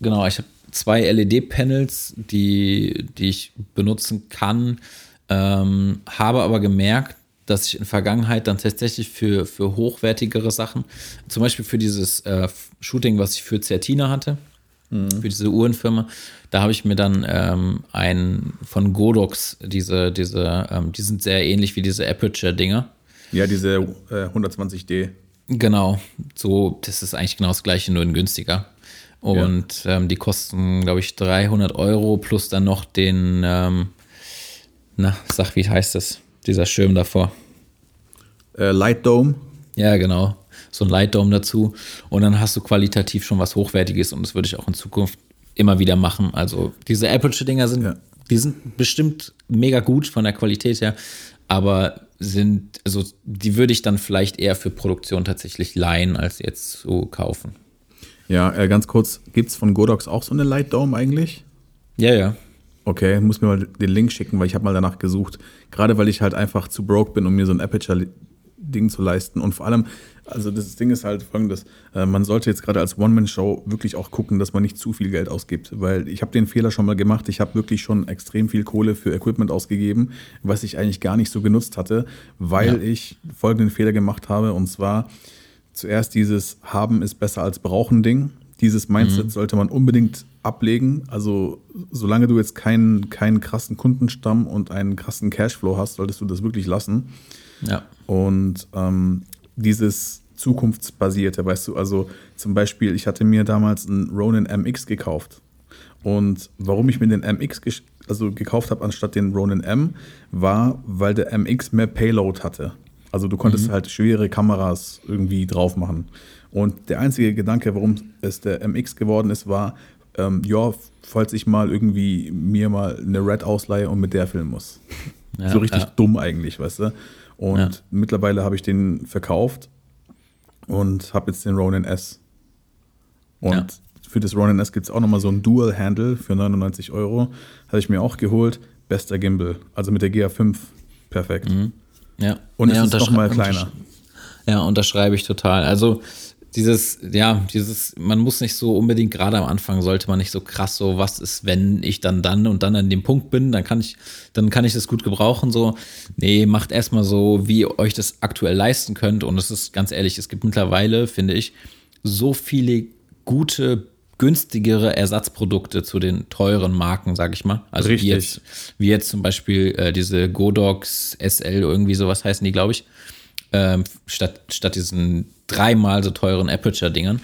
genau, ich habe zwei LED-Panels, die, die ich benutzen kann, ähm, habe aber gemerkt, dass ich in Vergangenheit dann tatsächlich für, für hochwertigere Sachen, zum Beispiel für dieses äh, Shooting, was ich für Certina hatte, für diese Uhrenfirma, da habe ich mir dann ähm, einen von Godox, diese, diese, ähm, die sind sehr ähnlich wie diese Aperture-Dinger. Ja, diese äh, 120D. Genau, so, das ist eigentlich genau das gleiche, nur in günstiger. Und ähm, die kosten, glaube ich, 300 Euro plus dann noch den, ähm, na, sag, wie heißt das? Dieser Schirm davor. Äh, Light Dome. Ja, genau. So ein Light Dome dazu. Und dann hast du qualitativ schon was Hochwertiges und das würde ich auch in Zukunft immer wieder machen. Also diese Aperture-Dinger sind, Ja. die sind bestimmt mega gut von der Qualität her, aber sind, also die würde ich dann vielleicht eher für Produktion tatsächlich leihen, als jetzt zu kaufen. Ja, äh, ganz kurz, gibt es von Godox auch so eine Light Dome eigentlich? Ja, ja. Okay, muss mir mal den Link schicken, weil ich habe mal danach gesucht. Gerade weil ich halt einfach zu broke bin, um mir so ein Aperture-Ding zu leisten. Und vor allem, also das Ding ist halt folgendes, äh, man sollte jetzt gerade als One-Man-Show wirklich auch gucken, dass man nicht zu viel Geld ausgibt. Weil ich habe den Fehler schon mal gemacht, ich habe wirklich schon extrem viel Kohle für Equipment ausgegeben, was ich eigentlich gar nicht so genutzt hatte, weil Ja. ich folgenden Fehler gemacht habe. Und zwar zuerst dieses Haben ist besser als Brauchen Ding. Dieses Mindset sollte man unbedingt ablegen. Also, solange du jetzt keinen, keinen krassen Kundenstamm und einen krassen Cashflow hast, solltest du das wirklich lassen. Ja. Und ähm, dieses zukunftsbasierte, weißt du, also zum Beispiel, ich hatte mir damals einen Ronin MX gekauft. Und warum ich mir den MX also gekauft habe anstatt den Ronin M, war, weil der MX mehr Payload hatte. Also du konntest mhm. halt schwere Kameras irgendwie drauf machen. Und der einzige Gedanke, warum es der MX geworden ist, war, ähm, ja, falls ich mal irgendwie mir mal eine Red ausleihe und mit der filmen muss. Ja, so richtig ja. dumm eigentlich, weißt du? Und ja. mittlerweile habe ich den verkauft und habe jetzt den Ronin S. Und für das Ronin S gibt es auch nochmal so ein Dual-Handle für 99 Euro. Habe ich mir auch geholt. Bester Gimbal. Also mit der GA5. Perfekt. Mhm. Ja. Und ja, es ist nochmal kleiner. Ja, unterschreibe ich total. Also dieses, ja, dieses, man muss nicht so unbedingt, gerade am Anfang sollte man nicht so krass so, was ist, wenn ich dann dann und dann an dem Punkt bin, dann kann ich, dann kann ich das gut gebrauchen, so. Nee, macht erstmal so, wie ihr euch das aktuell leisten könnt. Und es ist ganz ehrlich, es gibt mittlerweile, finde ich, so viele gute günstigere Ersatzprodukte zu den teuren Marken, sag ich mal. Also Richtig. wie jetzt, wie jetzt zum Beispiel äh, diese Godox SL, irgendwie sowas heißen die, glaube ich. Ähm, statt, statt diesen dreimal so teuren Aperture-Dingern.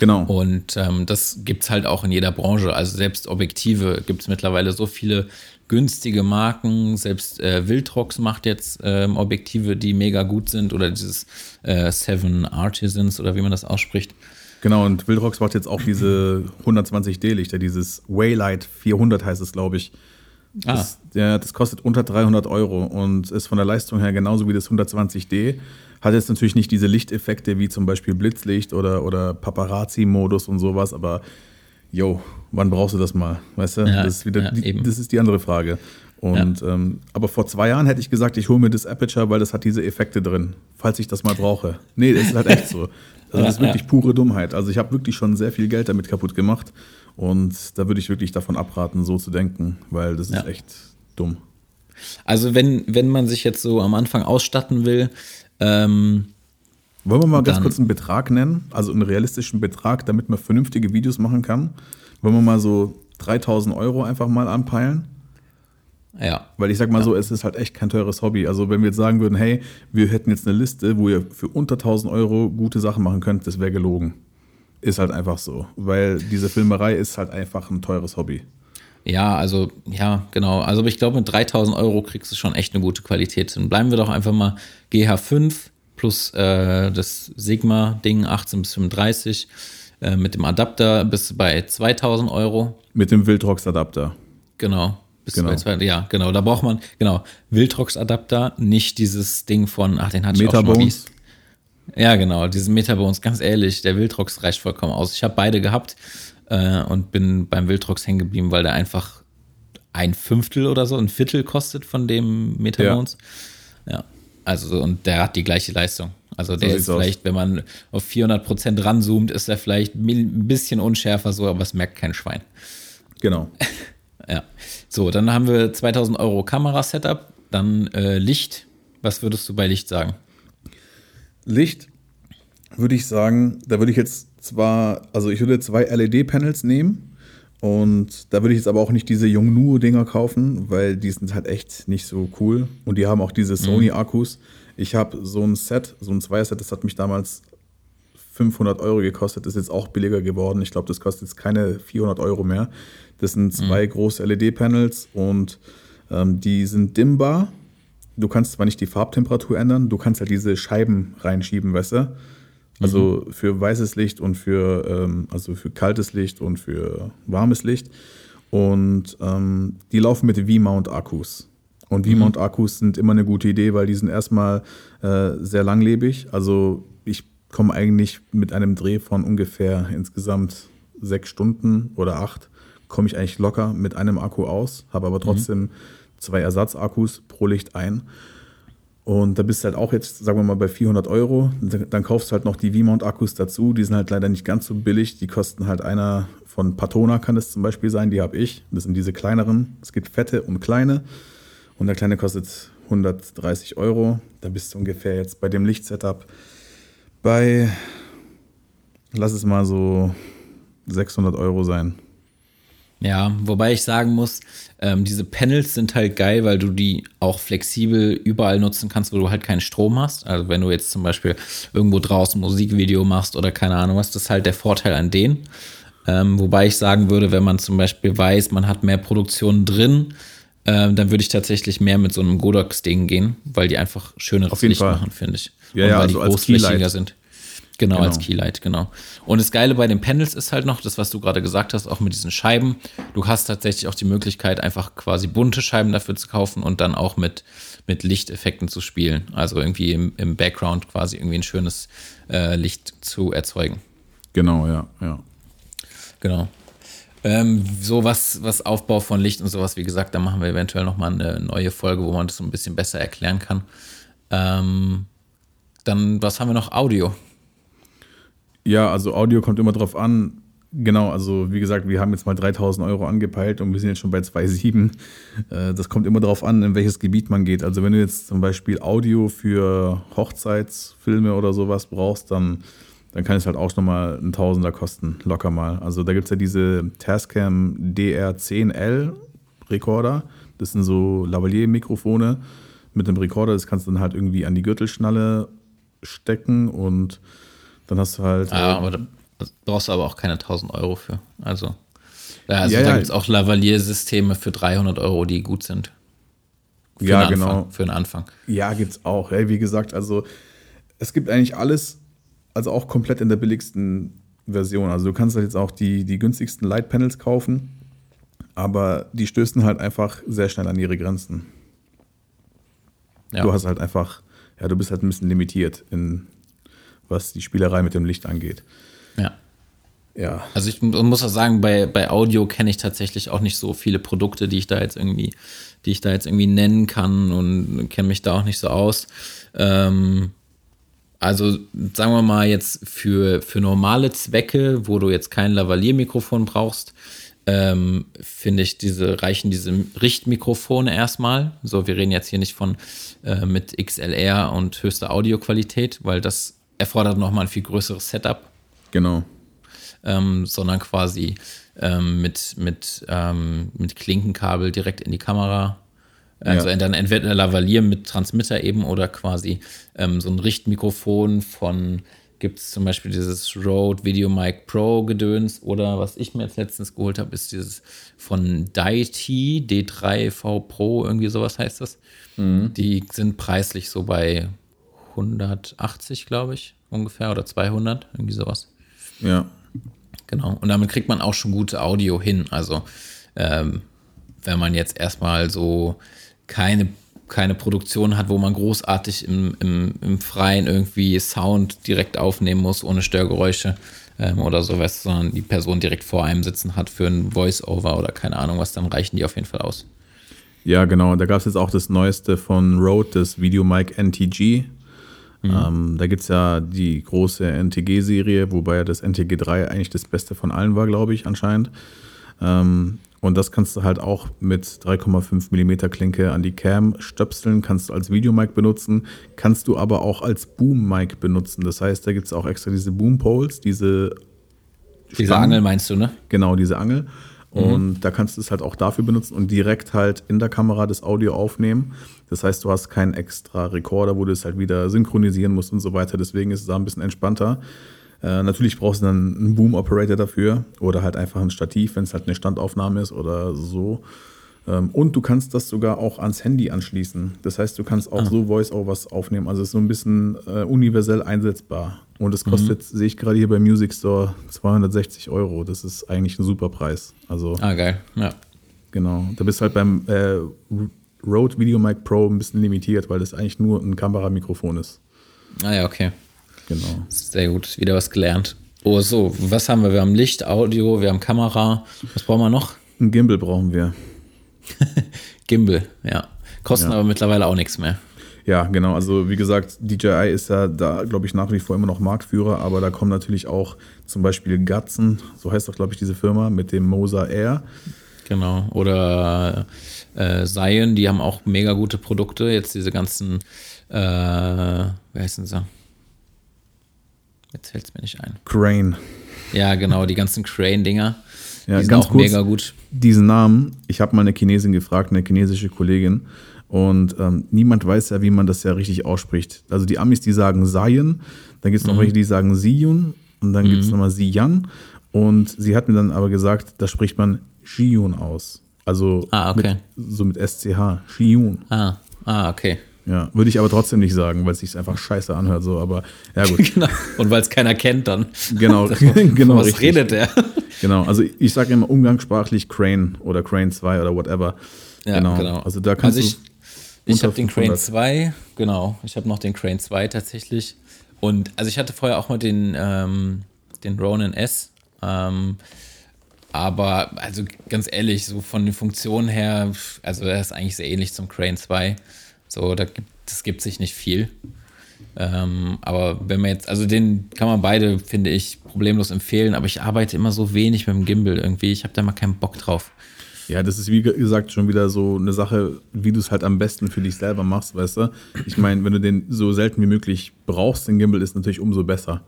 Genau. Und ähm, das gibt es halt auch in jeder Branche. Also selbst Objektive gibt es mittlerweile so viele günstige Marken. Selbst äh, Wildrox macht jetzt ähm, Objektive, die mega gut sind. Oder dieses äh, Seven Artisans oder wie man das ausspricht. Genau, und Wildrox macht jetzt auch diese 120D-Lichter, dieses Waylight 400 heißt es, glaube ich. Ah. Das, ja, das kostet unter 300 Euro und ist von der Leistung her genauso wie das 120D. Hat jetzt natürlich nicht diese Lichteffekte wie zum Beispiel Blitzlicht oder, oder Paparazzi-Modus und sowas, aber yo, wann brauchst du das mal? Weißt du? Ja, das, ist wieder, ja, die, das ist die andere Frage. Und, ja. ähm, aber vor zwei Jahren hätte ich gesagt, ich hole mir das Aperture, weil das hat diese Effekte drin, falls ich das mal brauche. Nee, das ist halt echt so. Also das ist wirklich pure Dummheit. Also ich habe wirklich schon sehr viel Geld damit kaputt gemacht. Und da würde ich wirklich davon abraten, so zu denken, weil das ist ja. echt dumm. Also wenn, wenn man sich jetzt so am Anfang ausstatten will, ähm, wollen wir mal ganz kurz einen Betrag nennen, also einen realistischen Betrag, damit man vernünftige Videos machen kann. Wollen wir mal so 3000 Euro einfach mal anpeilen? Ja. Weil ich sag mal ja. so, es ist halt echt kein teures Hobby. Also wenn wir jetzt sagen würden, hey, wir hätten jetzt eine Liste, wo ihr für unter 1000 Euro gute Sachen machen könnt, das wäre gelogen. Ist halt einfach so. Weil diese Filmerei ist halt einfach ein teures Hobby. Ja, also, ja, genau. Also ich glaube, mit 3000 Euro kriegst du schon echt eine gute Qualität. Dann bleiben wir doch einfach mal GH5 plus äh, das Sigma-Ding 18 bis 35. Äh, mit dem Adapter bist du bei 2000 Euro. Mit dem Wildrox-Adapter. Genau. Bis genau. Zwei, ja, genau. Da braucht man, genau, Wildrox-Adapter, nicht dieses Ding von, ach, den hatte ich auch schon mal. Ja, genau, diesen Metabones, ganz ehrlich, der Wildrox reicht vollkommen aus. Ich habe beide gehabt äh, und bin beim Wildrox hängen geblieben, weil der einfach ein Fünftel oder so, ein Viertel kostet von dem Metabones. Ja. ja. Also, und der hat die gleiche Leistung. Also der so ist vielleicht, aus. wenn man auf 400 Prozent ranzoomt, ist er vielleicht ein bisschen unschärfer so, aber es merkt kein Schwein. Genau. ja. So, dann haben wir 2000 Euro Kamera-Setup, dann äh, Licht. Was würdest du bei Licht sagen? Licht würde ich sagen, da würde ich jetzt zwar, also ich würde zwei LED-Panels nehmen und da würde ich jetzt aber auch nicht diese Yongnuo-Dinger kaufen, weil die sind halt echt nicht so cool und die haben auch diese mhm. Sony-Akkus. Ich habe so ein Set, so ein Zweierset, das hat mich damals 500 Euro gekostet, ist jetzt auch billiger geworden. Ich glaube, das kostet jetzt keine 400 Euro mehr. Das sind zwei mhm. große LED-Panels und ähm, die sind dimmbar du kannst zwar nicht die Farbtemperatur ändern, du kannst halt diese Scheiben reinschieben, weißt du? Also mhm. für weißes Licht und für, ähm, also für kaltes Licht und für warmes Licht. Und ähm, die laufen mit V-Mount-Akkus. Und V-Mount-Akkus sind immer eine gute Idee, weil die sind erstmal äh, sehr langlebig. Also ich komme eigentlich mit einem Dreh von ungefähr insgesamt sechs Stunden oder acht, komme ich eigentlich locker mit einem Akku aus, habe aber mhm. trotzdem mhm zwei Ersatzakkus pro Licht ein. Und da bist du halt auch jetzt, sagen wir mal, bei 400 Euro. Dann kaufst du halt noch die V-Mount-Akkus dazu. Die sind halt leider nicht ganz so billig. Die kosten halt einer von Patona, kann das zum Beispiel sein. Die habe ich. Das sind diese kleineren. Es gibt fette und kleine. Und der kleine kostet 130 Euro. Da bist du ungefähr jetzt bei dem Lichtsetup bei, lass es mal so 600 Euro sein. Ja, wobei ich sagen muss, ähm, diese Panels sind halt geil, weil du die auch flexibel überall nutzen kannst, wo du halt keinen Strom hast. Also wenn du jetzt zum Beispiel irgendwo draußen Musikvideo machst oder keine Ahnung was, das ist halt der Vorteil an denen. Ähm, wobei ich sagen würde, wenn man zum Beispiel weiß, man hat mehr Produktion drin, ähm, dann würde ich tatsächlich mehr mit so einem Godox-Ding gehen, weil die einfach schöneres Licht Fall. machen, finde ich. Ja, Und ja, weil also die großflächiger sind. Genau, Genau. als Keylight, genau. Und das Geile bei den Panels ist halt noch, das, was du gerade gesagt hast, auch mit diesen Scheiben. Du hast tatsächlich auch die Möglichkeit, einfach quasi bunte Scheiben dafür zu kaufen und dann auch mit, mit Lichteffekten zu spielen. Also irgendwie im, im Background quasi irgendwie ein schönes äh, Licht zu erzeugen. Genau, ja, ja. Genau. Ähm, so was, was Aufbau von Licht und sowas, wie gesagt, da machen wir eventuell nochmal eine neue Folge, wo man das so ein bisschen besser erklären kann. Ähm, dann, was haben wir noch? Audio. Ja, also Audio kommt immer drauf an. Genau, also wie gesagt, wir haben jetzt mal 3000 Euro angepeilt und wir sind jetzt schon bei 2,7. Äh, Das kommt immer drauf an, in welches Gebiet man geht. Also wenn du jetzt zum Beispiel Audio für Hochzeitsfilme oder sowas brauchst, dann, dann kann es halt auch nochmal ein Tausender kosten, locker mal. Also da gibt es ja diese Tascam DR10L Rekorder. Das sind so Lavalier-Mikrofone mit einem Rekorder. Das kannst du dann halt irgendwie an die Gürtelschnalle stecken und dann hast du halt. Ja, äh, aber da brauchst du aber auch keine 1000 Euro für. Also, ja, also Ja, da ja. gibt es auch Lavalier-Systeme für 300 Euro, die gut sind. Für Ja, genau. Anfang, für einen Anfang. Ja, gibt's auch. Ey, wie gesagt, also es gibt eigentlich alles, also auch komplett in der billigsten Version. Also du kannst halt jetzt auch die, die günstigsten Light Panels kaufen, aber die stößen halt einfach sehr schnell an ihre Grenzen. Ja. Du hast halt einfach, ja, du bist halt ein bisschen limitiert in was die Spielerei mit dem Licht angeht. ja. Ja. Also ich mu- muss auch sagen, bei, bei Audio kenne ich tatsächlich auch nicht so viele Produkte, die ich da jetzt irgendwie, die ich da jetzt irgendwie nennen kann und kenne mich da auch nicht so aus. Ähm, also sagen wir mal jetzt für, für normale Zwecke, wo du jetzt kein Lavalier-Mikrofon brauchst, ähm, finde ich, diese reichen diese Richtmikrofone erstmal. So, wir reden jetzt hier nicht von äh, mit XLR und höchster Audioqualität, weil das erfordert nochmal ein viel größeres Setup Genau. ähm, sondern quasi ähm, mit, mit, ähm, mit Klinkenkabel direkt in die Kamera. Also Ja. dann entweder Lavalier mit Transmitter eben oder quasi ähm, so ein Richtmikrofon von, gibt es zum Beispiel dieses Rode VideoMic Pro Gedöns oder was ich mir jetzt letztens geholt habe, ist dieses von Daiti D3V Pro, irgendwie sowas heißt das. Die sind preislich so bei 180, glaube ich, ungefähr oder 200, irgendwie sowas. Ja. Genau. Und damit kriegt man auch schon gute Audio hin. Also, ähm, wenn man jetzt erstmal so keine, keine Produktion hat, wo man großartig im, im, im Freien irgendwie Sound direkt aufnehmen muss, ohne Störgeräusche ähm, oder sowas, sondern die Person direkt vor einem sitzen hat für ein Voice-Over oder keine Ahnung was, dann reichen die auf jeden Fall aus. Ja, genau. Da gab es jetzt auch das Neueste von Rode, das VideoMic NTG. Ähm, da gibt es ja die große NTG-Serie, wobei das NTG3 eigentlich das Beste von allen war, glaube ich, anscheinend. Ähm, und das kannst du halt auch mit 3,5 mm Klinke an die Cam stöpseln, kannst du als Videomic benutzen, kannst du aber auch als Boom-Mic benutzen. Das heißt, da gibt es auch extra diese Boom-Poles, diese Diese Stangen. Angel meinst du, ne? Genau, diese Angel. Und da kannst du es halt auch dafür benutzen und direkt halt in der Kamera das Audio aufnehmen. Das heißt, du hast keinen extra Rekorder, wo du es halt wieder synchronisieren musst und so weiter. Deswegen ist es da ein bisschen entspannter. Äh, natürlich brauchst du dann einen Boom-Operator dafür oder halt einfach ein Stativ, wenn es halt eine Standaufnahme ist oder so. Ähm, und du kannst das sogar auch ans Handy anschließen. Das heißt, du kannst auch so Voice-Overs aufnehmen. Also es ist so ein bisschen äh, universell einsetzbar. Und es kostet, sehe ich gerade hier beim Music Store, 260 Euro. Das ist eigentlich ein super Preis. Also Ah, geil. Ja. genau. Da bist halt beim äh, Rode VideoMic Pro ein bisschen limitiert, weil das eigentlich nur ein Kameramikrofon ist. Ah ja, okay. Genau. Sehr gut, wieder was gelernt. Oh, so, was haben wir? Wir haben Licht, Audio, wir haben Kamera. Was brauchen wir noch? Ein Gimbal brauchen wir. Gimbal, ja. Kosten Ja. aber mittlerweile auch nichts mehr. Ja, genau. Also wie gesagt, DJI ist ja da, glaube ich, nach wie vor immer noch Marktführer, aber da kommen natürlich auch zum Beispiel Gatsen, so heißt doch, glaube ich, diese Firma, mit dem Mosa Air. Genau. Oder äh, Zion, die haben auch mega gute Produkte. Jetzt diese ganzen, äh, wie heißen sie? Jetzt fällt es mir nicht ein. Crane. Ja, genau, die ganzen Crane-Dinger. Ja, die sind ganz auch kurz. mega gut. Diesen Namen, ich habe mal eine Chinesin gefragt, eine chinesische Kollegin, und ähm, niemand weiß ja, wie man das ja richtig ausspricht. Also die Amis, die sagen Zion, dann gibt es noch welche, die sagen Siyun und dann gibt es nochmal Siyan. Und sie hat mir dann aber gesagt, da spricht man Shiyun aus. Also Ah, okay. mit, so mit SCH. Shiyun. Ah, ah, okay. Ja, würde ich aber trotzdem nicht sagen, weil es sich einfach scheiße anhört. So, aber ja gut. Genau. Und weil es keiner kennt, dann. Genau, genau. Was richtig. redet der? Genau, also ich sage immer umgangssprachlich Crane oder Crane 2 oder whatever. Ja, genau. Also da kannst also ich, du. ich habe den Crane 500. 2, genau. Ich habe noch den Crane 2 tatsächlich. Und also ich hatte vorher auch mal den, ähm, den Ronin S. Ähm, aber also ganz ehrlich, so von den Funktionen her, also er ist eigentlich sehr ähnlich zum Crane 2. So, da gibt, das gibt sich nicht viel. Ähm, aber wenn man jetzt, also den kann man beide, finde ich, problemlos empfehlen, aber ich arbeite immer so wenig mit dem Gimbal irgendwie. Ich habe da mal keinen Bock drauf. Ja, das ist wie gesagt schon wieder so eine Sache, wie du es halt am besten für dich selber machst, weißt du? Ich meine, wenn du den so selten wie möglich brauchst, den Gimbal ist natürlich umso besser.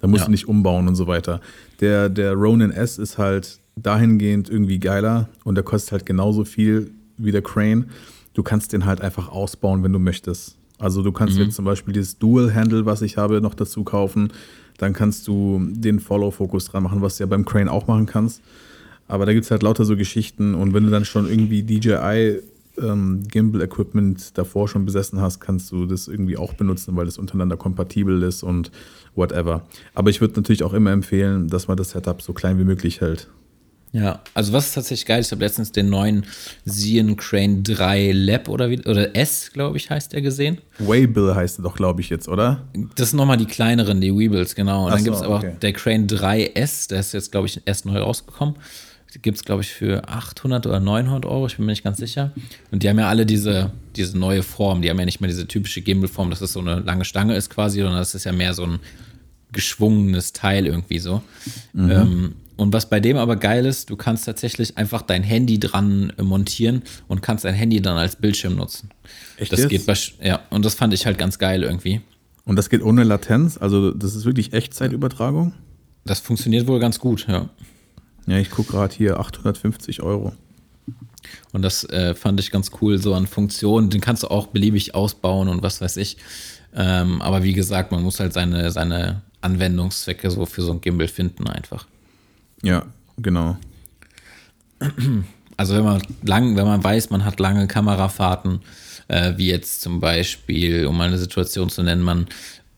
Da musst Ja. du nicht umbauen und so weiter. Der, der Ronin S ist halt dahingehend irgendwie geiler und der kostet halt genauso viel wie der Crane. Du kannst den halt einfach ausbauen, wenn du möchtest. Also du kannst jetzt zum Beispiel dieses Dual-Handle, was ich habe, noch dazu kaufen. Dann kannst du den Follow-Focus dran machen, was du ja beim Crane auch machen kannst. Aber da gibt es halt lauter so Geschichten und wenn du dann schon irgendwie DJI ähm, Gimbal-Equipment davor schon besessen hast, kannst du das irgendwie auch benutzen, weil das untereinander kompatibel ist und whatever. Aber ich würde natürlich auch immer empfehlen, dass man das Setup so klein wie möglich hält. Ja, also was ist tatsächlich geil, ich habe letztens den neuen Xeon Crane 3 Lab oder, wie, oder S, glaube ich, heißt der gesehen. Waybill heißt er doch, glaube ich, jetzt, oder? Das sind nochmal die kleineren, die Weebles, genau. Und Ach dann so, gibt es aber okay. auch der Crane 3S, der ist jetzt, glaube ich, erst neu rausgekommen. Gibt es, glaube ich, für 800 oder 900 Euro, ich bin mir nicht ganz sicher. Und die haben ja alle diese, diese neue Form. Die haben ja nicht mehr diese typische Gimbal-Form, dass es so eine lange Stange ist quasi, sondern das ist ja mehr so ein geschwungenes Teil irgendwie so. Mhm. Ähm, und was bei dem aber geil ist, du kannst tatsächlich einfach dein Handy dran äh, montieren und kannst dein Handy dann als Bildschirm nutzen. Echt das geht bei, ja, und das fand ich halt ganz geil irgendwie. Und das geht ohne Latenz, also das ist wirklich Echtzeitübertragung. Das funktioniert wohl ganz gut, ja. Ja, ich gucke gerade hier 850 Euro. Und das äh, fand ich ganz cool, so an Funktionen. Den kannst du auch beliebig ausbauen und was weiß ich. Ähm, aber wie gesagt, man muss halt seine, seine Anwendungszwecke so für so ein Gimbal finden einfach. Ja, genau. Also wenn man lang, wenn man weiß, man hat lange Kamerafahrten, äh, wie jetzt zum Beispiel, um mal eine Situation zu nennen, man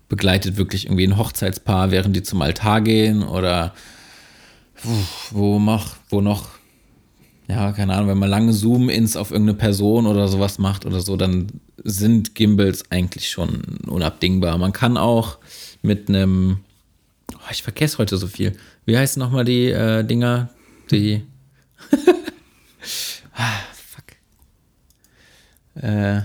begleitet wirklich irgendwie ein Hochzeitspaar, während die zum Altar gehen oder wo mach, wo noch, ja, keine Ahnung, wenn man lange Zoom-Ins auf irgendeine Person oder sowas macht oder so, dann sind Gimbals eigentlich schon unabdingbar. Man kann auch mit einem, oh, ich vergesse heute so viel. Wie heißen nochmal die äh, Dinger, die Ah, fuck. Äh,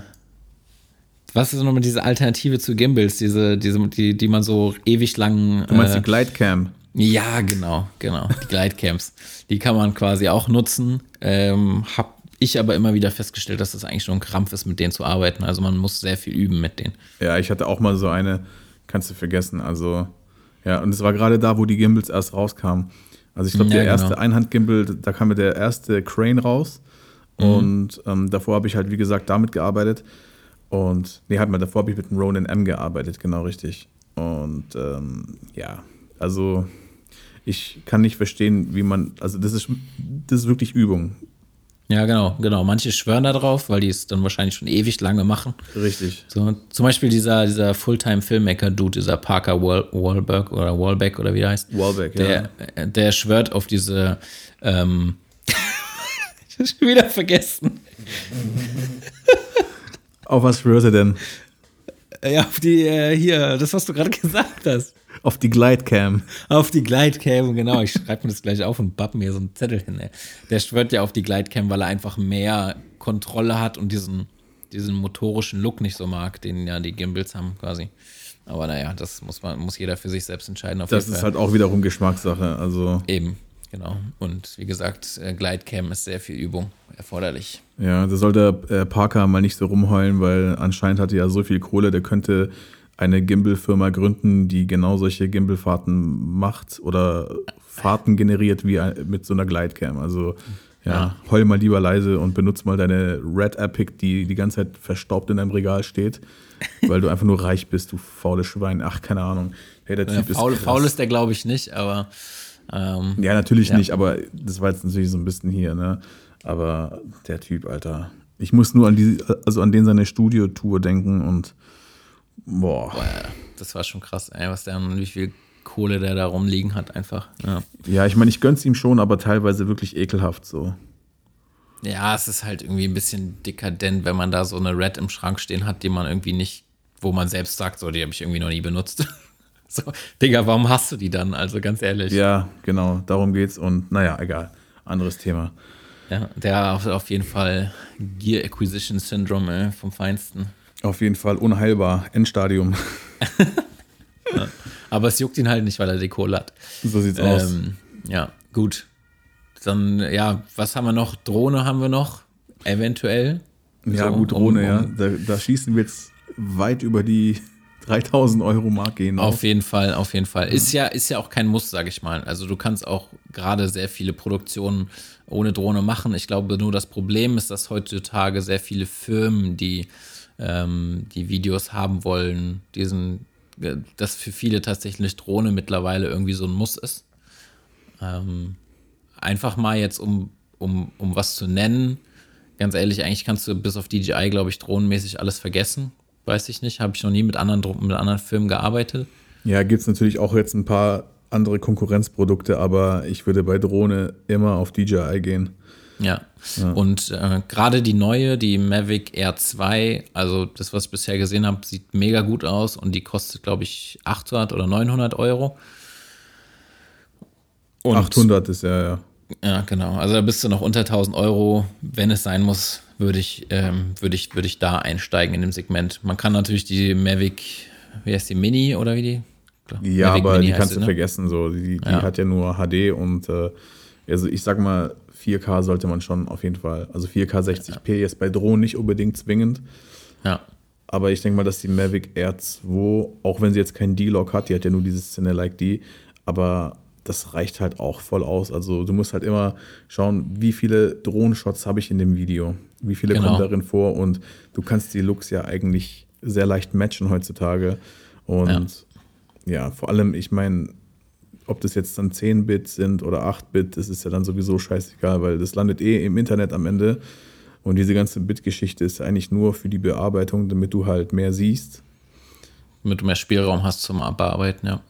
was ist nochmal diese Alternative zu Gimbals, diese, diese, die, die man so ewig lang. Du meinst äh, die Glidecam? ja, genau, genau. Die Glidecams. die kann man quasi auch nutzen. Ähm, hab ich aber immer wieder festgestellt, dass das eigentlich schon ein Krampf ist, mit denen zu arbeiten. Also man muss sehr viel üben mit denen. Ja, ich hatte auch mal so eine, kannst du vergessen. Also, ja, und es war gerade da, wo die Gimbals erst rauskamen. Also ich glaube, Ja, der erste genau. Einhandgimbal, da kam mir der erste Crane raus. Mhm. Und ähm, davor habe ich halt, wie gesagt, damit gearbeitet. Und, nee, halt mal, davor habe ich mit dem Ronin M gearbeitet, genau richtig. Und ähm, ja, also ich kann nicht verstehen, wie man, also das ist, das ist wirklich Übung. Ja, genau, genau. Manche schwören da drauf, weil die es dann wahrscheinlich schon ewig lange machen. Richtig. So, zum Beispiel dieser, dieser Fulltime-Filmmaker-Dude, dieser Parker Wal Wahlberg oder Wahlbeck oder wie der heißt. Wahlbeck, der, äh, Der schwört auf diese, ähm, ich hab's schon wieder vergessen. Auf was schwört er denn? Ja, auf die, äh, hier, das, was du gerade gesagt hast. Auf die Glidecam. Auf die Glidecam, genau. Ich schreibe mir das gleich auf und bapp mir so einen Zettel hin. Ey. Der schwört ja auf die Glidecam, weil er einfach mehr Kontrolle hat und diesen, diesen motorischen Look nicht so mag, den ja die Gimbals haben quasi. Aber naja, das muss man, muss jeder für sich selbst entscheiden. Auf Das ist halt auch wiederum Geschmackssache. Also, Eben, genau. Und wie gesagt, äh, Glidecam ist sehr viel Übung erforderlich. ja, da sollte äh, Parker mal nicht so rumheulen, weil anscheinend hat er ja so viel Kohle, der könnte eine Gimbal-Firma gründen, die genau solche Gimbal-Fahrten macht oder Fahrten generiert wie mit so einer Glidecam. Also, ja, heul mal lieber leise und benutz mal deine Red Epic, die die ganze Zeit verstaubt in deinem Regal steht, weil du einfach nur reich bist, du faule Schwein. Ach, keine Ahnung. Hey, der Ja, Typ faul, ist krass. faul ist der, glaube ich, nicht, aber Ähm, Ja, natürlich Ja. nicht, aber das war jetzt natürlich so ein bisschen hier, ne? Aber der Typ, Alter. Ich muss nur an die, also an den seine Studiotour denken und boah. boah, das war schon krass, ey, was der und wie viel Kohle der da rumliegen hat, einfach. Ja. Ja, ich meine, ich gönn's ihm schon, aber teilweise wirklich ekelhaft so. Ja, es ist halt irgendwie ein bisschen dekadent, wenn man da so eine Red im Schrank stehen hat, die man irgendwie nicht, wo man selbst sagt, so, die habe ich irgendwie noch nie benutzt. so, Digga, warum hast du die dann? Also ganz ehrlich. Ja, genau, darum geht's und naja, egal. Anderes Thema. Ja, der auf, auf jeden Fall Gear Acquisition Syndrome ey, vom Feinsten. Auf jeden Fall unheilbar. Endstadium. Aber es juckt ihn halt nicht, weil er die Kohle hat. So sieht's aus. Ähm, ja, gut. Dann, ja, was haben wir noch? Drohne haben wir noch, eventuell. Ja, So, gut, um- Drohne, ja. um- Da, da schießen wir jetzt weit über die 3000 Euro Marke hinaus. Auf jeden Fall, auf jeden Fall. Ist ja, ist ja auch kein Muss, sage ich mal. Also du kannst auch gerade sehr viele Produktionen ohne Drohne machen. Ich glaube nur das Problem ist, dass heutzutage sehr viele Firmen, die ähm, die Videos haben wollen, diesen, dass für viele tatsächlich Drohne mittlerweile irgendwie so ein Muss ist. Ähm, einfach mal jetzt, um, um, um was zu nennen, ganz ehrlich, eigentlich kannst du bis auf DJI, glaube ich, drohnenmäßig alles vergessen. Weiß ich nicht, habe ich noch nie mit anderen, mit anderen Firmen gearbeitet. Ja, gibt's natürlich auch jetzt ein paar andere Konkurrenzprodukte, aber ich würde bei Drohne immer auf DJI gehen. Ja. Und äh, gerade die neue, die Mavic Air 2, also das, was ich bisher gesehen habe, sieht mega gut aus und die kostet, glaube ich, 800 oder 900 Euro. Und 800 ist ja, ja. Ja, genau. Also da bist du noch unter 1000 Euro. Wenn es sein muss, würde ich, ähm, würde ich, würde ich da einsteigen in dem Segment. Man kann natürlich die Mavic, wie heißt die Mini oder wie die? Ja, Mavic aber Mini die kannst du ne? vergessen. So. Die, die Ja. hat ja nur HD und äh, also ich sag mal, 4K sollte man schon auf jeden Fall. Also 4K 60p ist bei Drohnen nicht unbedingt zwingend. Ja, Aber ich denke mal, dass die Mavic Air 2, auch wenn sie jetzt keinen D-Lock hat, die hat ja nur dieses Cine Like D, aber das reicht halt auch voll aus. Also du musst halt immer schauen, wie viele Drohnenshots habe ich in dem Video, wie viele Genau. kommen darin vor und du kannst die Looks ja eigentlich sehr leicht matchen heutzutage. Und ja, vor allem, ich meine, ob das jetzt dann 10-Bit sind oder 8-Bit, das ist ja dann sowieso scheißegal, weil das landet eh im Internet am Ende. Und diese ganze Bit-Geschichte ist eigentlich nur für die Bearbeitung, damit du halt mehr siehst. damit du mehr Spielraum hast zum Bearbeiten, ja.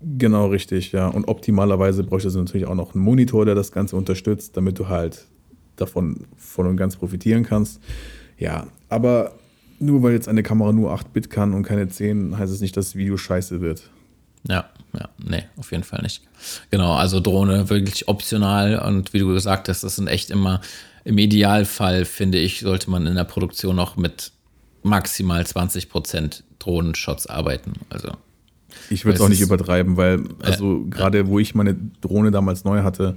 Genau, richtig, ja. Und optimalerweise bräuchtest du natürlich auch noch einen Monitor, der das Ganze unterstützt, damit du halt davon voll und ganz profitieren kannst. Ja, aber nur weil jetzt eine Kamera nur 8-Bit kann und keine 10, heißt es nicht, dass das Video scheiße wird. Ja, ja, nee, auf jeden Fall nicht. Genau, also Drohne wirklich optional und wie du gesagt hast, das sind echt immer, im Idealfall, finde ich, sollte man in der Produktion noch mit maximal 20% Drohnenshots arbeiten. Also, Ich würde es auch nicht übertreiben, weil, also gerade wo ich meine Drohne damals neu hatte,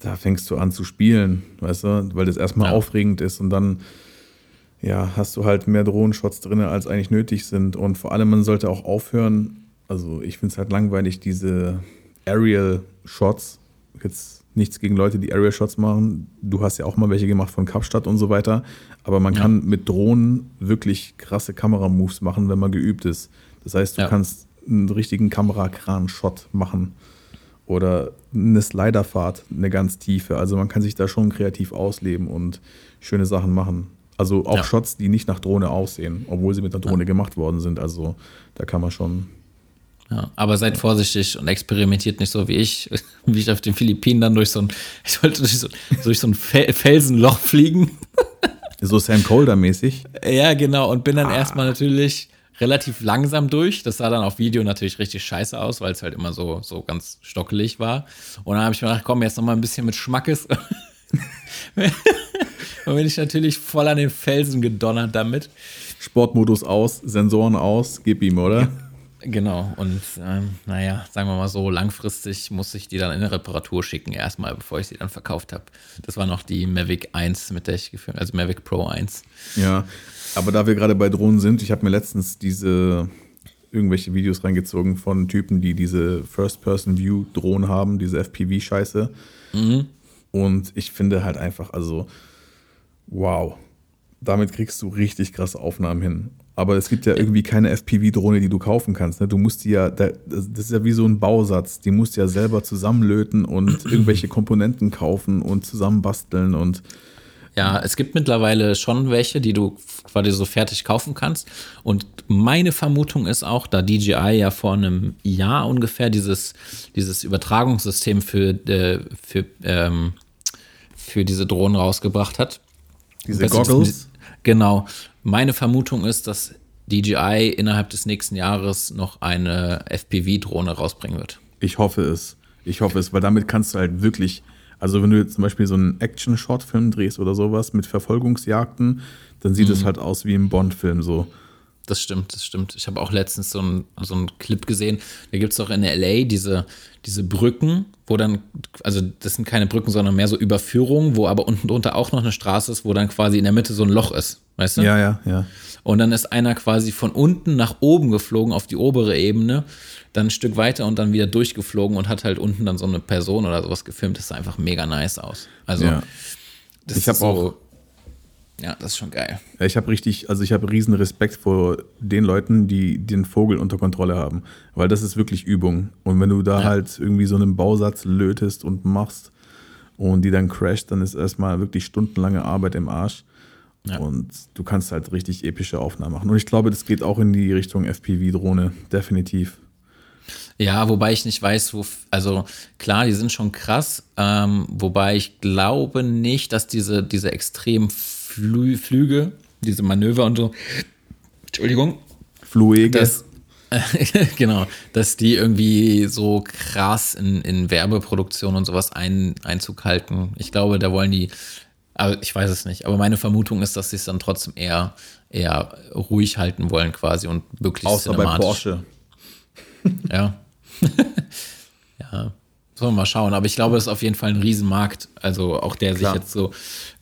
da fängst du an zu spielen, weißt du, weil das erstmal Ja. aufregend ist und dann, ja, hast du halt mehr Drohnenshots drin, als eigentlich nötig sind. Und vor allem, man sollte auch aufhören, also ich finde es halt langweilig, diese Aerial-Shots, jetzt nichts gegen Leute, die Aerial-Shots machen. Du hast ja auch mal welche gemacht von Kapstadt und so weiter. Aber man Ja. kann mit Drohnen wirklich krasse Kameramoves machen, wenn man geübt ist. Das heißt, du Ja. kannst einen richtigen Kamerakran-Shot machen oder eine Sliderfahrt, eine ganz tiefe. Also man kann sich da schon kreativ ausleben und schöne Sachen machen. Also auch Ja. Shots, die nicht nach Drohne aussehen, obwohl sie mit einer Drohne gemacht worden sind. Also da kann man schon. Ja. Aber seid vorsichtig und experimentiert nicht so wie ich, wie ich auf den Philippinen dann durch so ein, ich wollte durch so, durch so ein Fe Felsenloch fliegen. So Sam Colder-mäßig. Ja, genau. Und bin dann erstmal natürlich relativ langsam durch. Das sah dann auf Video natürlich richtig scheiße aus, weil es halt immer so, so ganz stockelig war. Und dann habe ich mir gedacht, komm, jetzt noch mal ein bisschen mit Schmackes. Und bin ich natürlich voll an den Felsen gedonnert damit. Sportmodus aus, Sensoren aus, gib ihm, oder? Genau. Und ähm, naja, sagen wir mal so, langfristig muss ich die dann in eine Reparatur schicken, erstmal, bevor ich sie dann verkauft habe. Das war noch die Mavic 1, mit der ich geführt also Mavic Pro 1. Ja. Aber da wir gerade bei Drohnen sind, ich habe mir letztens diese irgendwelche Videos reingezogen von Typen, die diese First-Person-View-Drohnen haben, diese FPV-Scheiße. Und ich finde halt einfach, also, wow, damit kriegst du richtig krasse Aufnahmen hin. Aber es gibt ja irgendwie keine FPV-Drohne, die du kaufen kannst. Ne? Du musst die ja, das ist ja wie so ein Bausatz. Die musst du ja selber zusammenlöten und irgendwelche Komponenten kaufen und zusammenbasteln und Ja, es gibt mittlerweile schon welche, die du quasi so fertig kaufen kannst. Und meine Vermutung ist auch, da DJI ja vor einem Jahr ungefähr dieses, dieses Übertragungssystem für, äh, für, ähm, für diese Drohnen rausgebracht hat. diese Goggles. Genau. Meine Vermutung ist, dass DJI innerhalb des nächsten Jahres noch eine FPV-Drohne rausbringen wird. Ich hoffe es. Ich hoffe es, weil damit kannst du halt wirklich, also wenn du jetzt zum Beispiel so einen Action-Short-Film drehst oder sowas mit Verfolgungsjagden, dann sieht es halt aus wie im Bond-Film so. Das stimmt, das stimmt. Ich habe auch letztens so einen so einen Clip gesehen. Da gibt es doch in LA diese, diese Brücken, wo dann, also das sind keine Brücken, sondern mehr so Überführungen, wo aber unten drunter auch noch eine Straße ist, wo dann quasi in der Mitte so ein Loch ist. Weißt du? Ja, ja, ja. Und dann ist einer quasi von unten nach oben geflogen auf die obere Ebene, dann ein Stück weiter und dann wieder durchgeflogen und hat halt unten dann so eine Person oder sowas gefilmt. Das sah einfach mega nice aus. Also, Ja. das Ich ist so, auch- Ja, das ist schon geil. Ich habe richtig, also ich habe riesen Respekt vor den Leuten, die den Vogel unter Kontrolle haben, weil das ist wirklich Übung. Und wenn du da Ja. halt irgendwie so einen Bausatz lötest und machst und die dann crasht, dann ist erstmal wirklich stundenlange Arbeit im Arsch. Ja. Und du kannst halt richtig epische Aufnahmen machen. Und ich glaube, das geht auch in die Richtung FPV-Drohne, definitiv. Ja, wobei ich nicht weiß, wo, also klar, die sind schon krass, ähm, wobei ich glaube nicht, dass diese, diese extremen Flü Flüge, diese Manöver und so, Entschuldigung, Fluege. dass, genau, dass die irgendwie so krass in, in Werbeproduktion und sowas ein, Einzug halten. Ich glaube, da wollen die, aber ich weiß es nicht, aber meine Vermutung ist, dass sie es dann trotzdem eher, eher ruhig halten wollen quasi und möglichst Außer bei cinematisch. Porsche. Ja. ja. Sollen wir mal schauen. Aber ich glaube, es ist auf jeden Fall ein Riesenmarkt. Also auch der Klar. sich jetzt so.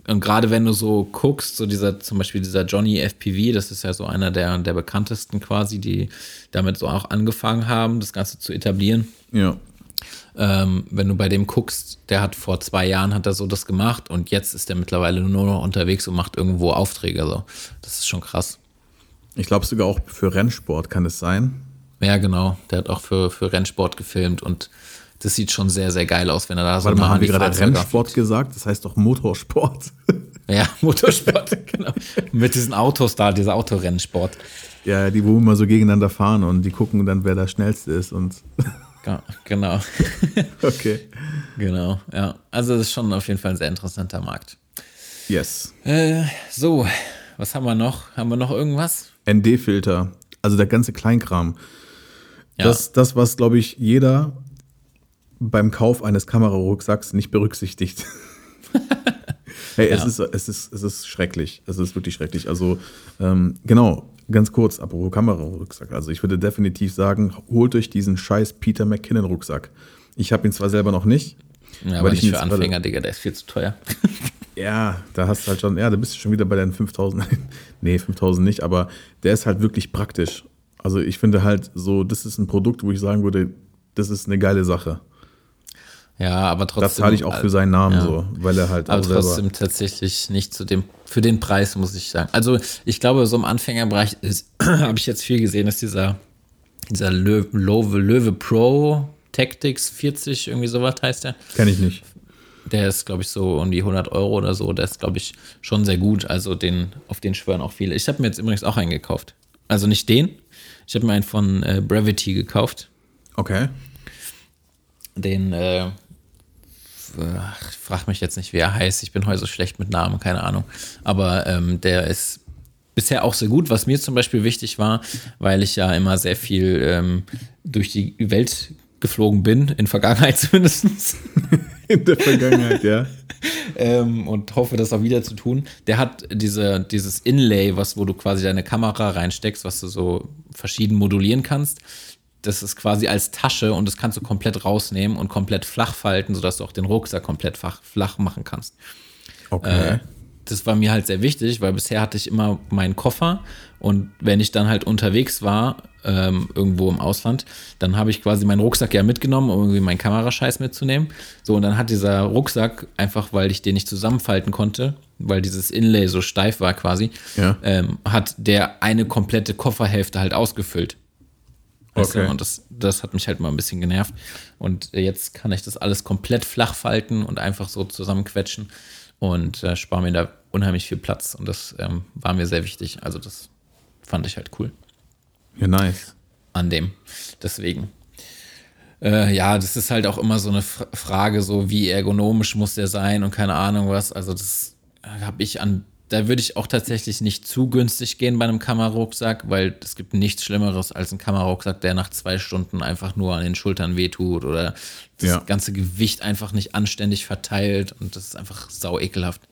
Und gerade wenn du so guckst, so dieser, zum Beispiel dieser Johnny FPV, das ist ja so einer der, der bekanntesten quasi, die damit so auch angefangen haben, das Ganze zu etablieren. Ja. Ähm, wenn du bei dem guckst, der hat vor zwei Jahren hat er so das gemacht und jetzt ist er mittlerweile nur noch unterwegs und macht irgendwo Aufträge. So. Das ist schon krass. Ich glaube sogar auch für Rennsport kann es sein. Ja, genau. Der hat auch für, für Rennsport gefilmt und das sieht schon sehr, sehr geil aus, wenn er da so Warte mal, nah an haben wir gerade Rennsport gesagt? Das heißt doch Motorsport. Ja, Motorsport, genau. Mit diesen Autos da, dieser Autorennsport. ja, die, wo immer so gegeneinander fahren und die gucken dann, wer der Schnellste ist und. Genau, okay. genau, ja. Also das ist schon auf jeden Fall ein sehr interessanter Markt. Yes. Äh, so, was haben wir noch? Haben wir noch irgendwas? ND-Filter, also der ganze Kleinkram. Ja. Das, das, was, glaube ich, jeder beim Kauf eines Kamerarucksacks nicht berücksichtigt. hey, es, Ja. ist, es, ist, es ist schrecklich. Es ist wirklich schrecklich. Also, ähm, genau, ganz kurz, apropos Kamerarucksack. Also, ich würde definitiv sagen, holt euch diesen scheiß Peter McKinnon-Rucksack. Ich habe ihn zwar selber noch nicht. Ja, aber ich nicht für Anfänger, Digga, der ist viel zu teuer. Ja, da hast du halt schon, ja, da bist du schon wieder bei deinen 5000. nee, 5000 nicht, aber der ist halt wirklich praktisch. Also ich finde halt so, das ist ein Produkt, wo ich sagen würde, das ist eine geile Sache. Ja, aber trotzdem. Das zahle ich auch für seinen Namen ja. so, weil er halt Aber trotzdem tatsächlich nicht zu dem, für den Preis, muss ich sagen. Also, ich glaube, so im Anfängerbereich habe ich jetzt viel gesehen, ist dieser, dieser Löwe, Löwe, Löwe Pro Tactics 40, irgendwie sowas heißt der. Kenn ich nicht. Der ist, glaube ich, so um die 100 Euro oder so. Der ist, glaube ich, schon sehr gut. Also, den, auf den schwören auch viele. Ich habe mir jetzt übrigens auch einen gekauft. Also nicht den. Ich habe mir einen von äh, Brevity gekauft. Okay. Den, äh, ich frag mich jetzt nicht, wie er heißt. Ich bin heute so schlecht mit Namen, keine Ahnung. Aber ähm, der ist bisher auch sehr gut, was mir zum Beispiel wichtig war, weil ich ja immer sehr viel ähm, durch die Welt geflogen bin, in Vergangenheit zumindest. In der Vergangenheit, ja. ähm, und hoffe, das auch wieder zu tun. Der hat diese, dieses Inlay, was, wo du quasi deine Kamera reinsteckst, was du so verschieden modulieren kannst. Das ist quasi als Tasche und das kannst du komplett rausnehmen und komplett flach falten, sodass du auch den Rucksack komplett flach, flach machen kannst. Okay. Äh, das war mir halt sehr wichtig, weil bisher hatte ich immer meinen Koffer und wenn ich dann halt unterwegs war, ähm, irgendwo im Ausland. Dann habe ich quasi meinen Rucksack ja mitgenommen, um irgendwie meinen Kamerascheiß mitzunehmen. So, und dann hat dieser Rucksack, einfach weil ich den nicht zusammenfalten konnte, weil dieses Inlay so steif war quasi, Ja. ähm, hat der eine komplette Kofferhälfte halt ausgefüllt. Weißt Okay. du? Und das, das hat mich halt mal ein bisschen genervt. Und jetzt kann ich das alles komplett flach falten und einfach so zusammenquetschen und äh, spare mir da unheimlich viel Platz. Und das ähm, war mir sehr wichtig. Also das fand ich halt cool Ja, nice. an dem. Deswegen. Äh, ja, das ist halt auch immer so eine Frage, so wie ergonomisch muss der sein und keine Ahnung was. Also das habe ich an, da würde ich auch tatsächlich nicht zu günstig gehen bei einem Kamerarucksack, weil es gibt nichts Schlimmeres als ein Kamerarucksack, der nach zwei Stunden einfach nur an den Schultern wehtut oder das Ja. ganze Gewicht einfach nicht anständig verteilt und das ist einfach sau ekelhaft.